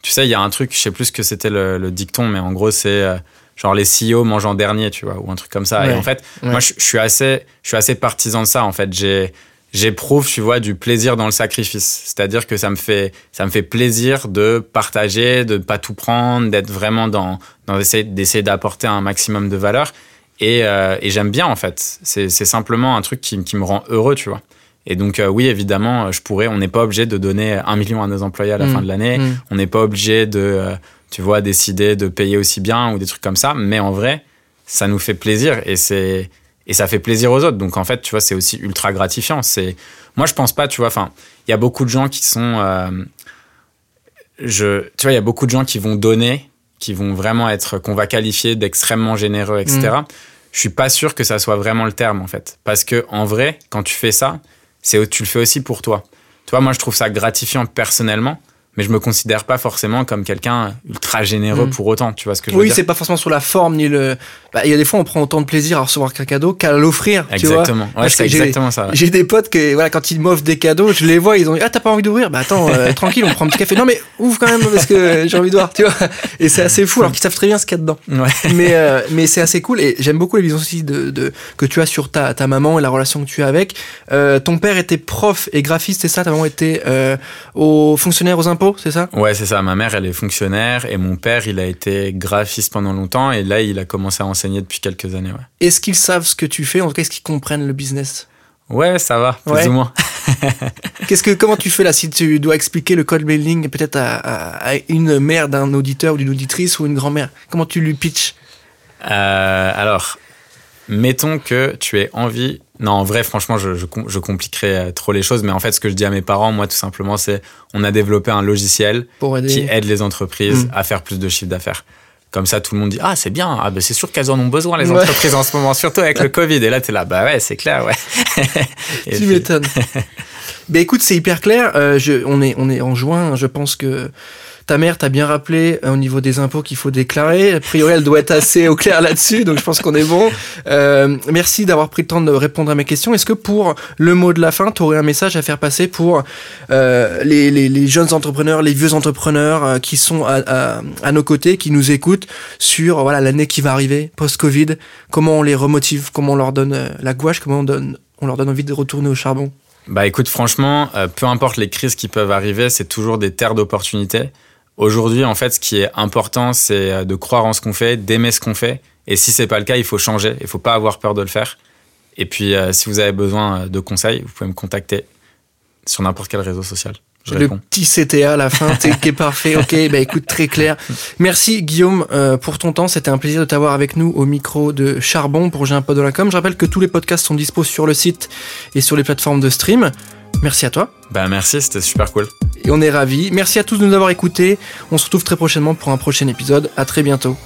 tu sais, il y a un truc, je sais plus ce que c'était le, dicton, mais en gros, c'est euh, genre les CEO mangent en dernier, tu vois, ou un truc comme ça. Et en fait, moi, je, suis assez, je suis assez partisan de ça, en fait. J'ai, j'éprouve, tu vois, du plaisir dans le sacrifice. C'est-à-dire que ça me fait, ça me fait plaisir de partager, de ne pas tout prendre, d'être vraiment dans, dans d'essayer d'apporter un maximum de valeur. Et, euh, et j'aime bien, en fait. C'est, c'est simplement un truc qui, qui, me rend heureux, tu vois. Et donc, euh, oui, évidemment, je pourrais, on n'est pas obligé de donner un million à nos employés à la mmh. fin de l'année. Mmh. On n'est pas obligé de, euh, tu vois, décider de payer aussi bien ou des trucs comme ça. Mais en vrai, ça nous fait plaisir et c'est, et ça fait plaisir aux autres. Donc en fait, tu vois, c'est aussi ultra gratifiant. C'est moi, je pense pas, tu vois. Enfin, il y a beaucoup de gens qui sont, euh, je, tu vois, il y a beaucoup de gens qui vont donner, qui vont vraiment être, qu'on va qualifier d'extrêmement généreux, etc. Je mm. Je suis pas sûr que ça soit vraiment le terme en fait, parce que en vrai, quand tu fais ça, c'est tu le fais aussi pour toi. Tu vois, moi, je trouve ça gratifiant personnellement mais je me considère pas forcément comme quelqu'un ultra généreux mm. pour autant, tu vois ce que je veux dire. Oui, c'est pas forcément sur la forme ni le. Bah, il y a des fois, on prend autant de plaisir à recevoir qu'un cadeau qu'à l'offrir. Exactement. ouais, c'est exactement ça. J'ai des potes que, voilà, quand ils m'offrent des cadeaux, je les vois, ils ont dit, ah, t'as pas envie d'ouvrir? Bah, attends, euh, tranquille, on prend un petit café. Non, mais ouvre quand même parce que j'ai envie de voir, tu vois. Et c'est assez fou, alors qu'ils savent très bien ce qu'il y a dedans. Ouais. Mais, euh, mais c'est assez cool et j'aime beaucoup les visions aussi de, de, que tu as sur ta, ta maman et la relation que tu as avec. Euh, ton père était prof et graphiste, c'est ça? Ta maman était, au fonctionnaire aux impôts, c'est ça? Ouais, ça. Ma mère, elle est fonctionnaire et mon père, il a été graphiste pendant longtemps et là, il a commencé à enseigner depuis quelques années. Ouais. Est-ce qu'ils savent ce que tu fais? En tout cas, est-ce qu'ils comprennent le business? Ouais, ça va, plus ou moins. Qu'est-ce que, comment tu fais là? Si tu dois expliquer le code mailing peut-être à, une mère d'un auditeur ou d'une auditrice ou une grand-mère Comment tu lui pitches? Euh, Alors, mettons que tu aies envie non, en vrai, franchement, je, je, je, compliquerais euh, trop les choses. Mais en fait, ce que je dis à mes parents, moi, tout simplement, c'est on a développé un logiciel qui aide les entreprises mm. à faire plus de chiffre d'affaires. Comme ça, tout le monde dit Ah, c'est bien, ah, ben, c'est sûr qu'elles en ont besoin, les entreprises, en ce moment, surtout avec le Covid. Et là, tu es là, bah ouais, c'est clair, ouais. tu m'étonnes. ben écoute, c'est hyper clair. Euh, je, on, est, on est en juin, je pense que ta mère t'a bien rappelé euh, au niveau des impôts qu'il faut déclarer. A priori, elle doit être assez au clair là-dessus, donc je pense qu'on est bon. Euh, merci d'avoir pris le temps de répondre à mes questions. Est-ce que pour le mot de la fin, tu aurais un message à faire passer pour euh, les, les, les, jeunes entrepreneurs, les vieux entrepreneurs euh, qui sont à, à, à, nos côtés, qui nous écoutent sur voilà l'année qui va arriver post-Covid? Comment on les remotive? Comment on leur donne euh, la gouache? Comment on, donne, on leur donne envie de retourner au charbon? Bah écoute, franchement, peu importe les crises qui peuvent arriver, c'est toujours des terres d'opportunités. Aujourd'hui, en fait, ce qui est important, c'est euh, de croire en ce qu'on fait, d'aimer ce qu'on fait. Et si c'est pas le cas, il faut changer. Il faut pas avoir peur de le faire. Et puis, euh, si vous avez besoin euh, de conseils, vous pouvez me contacter sur n'importe quel réseau social. Je le petit CTA à la fin, qui est parfait. Ok, bah écoute, très clair. Merci Guillaume pour ton temps. C'était un plaisir de t'avoir avec nous au micro de Charbon pour J'ai un de la com. Je rappelle que tous les podcasts sont dispo sur le site et sur les plateformes de stream. Merci à toi. Bah merci, c'était super cool. Et on est ravis. Merci à tous de nous avoir écoutés. On se retrouve très prochainement pour un prochain épisode. À très bientôt.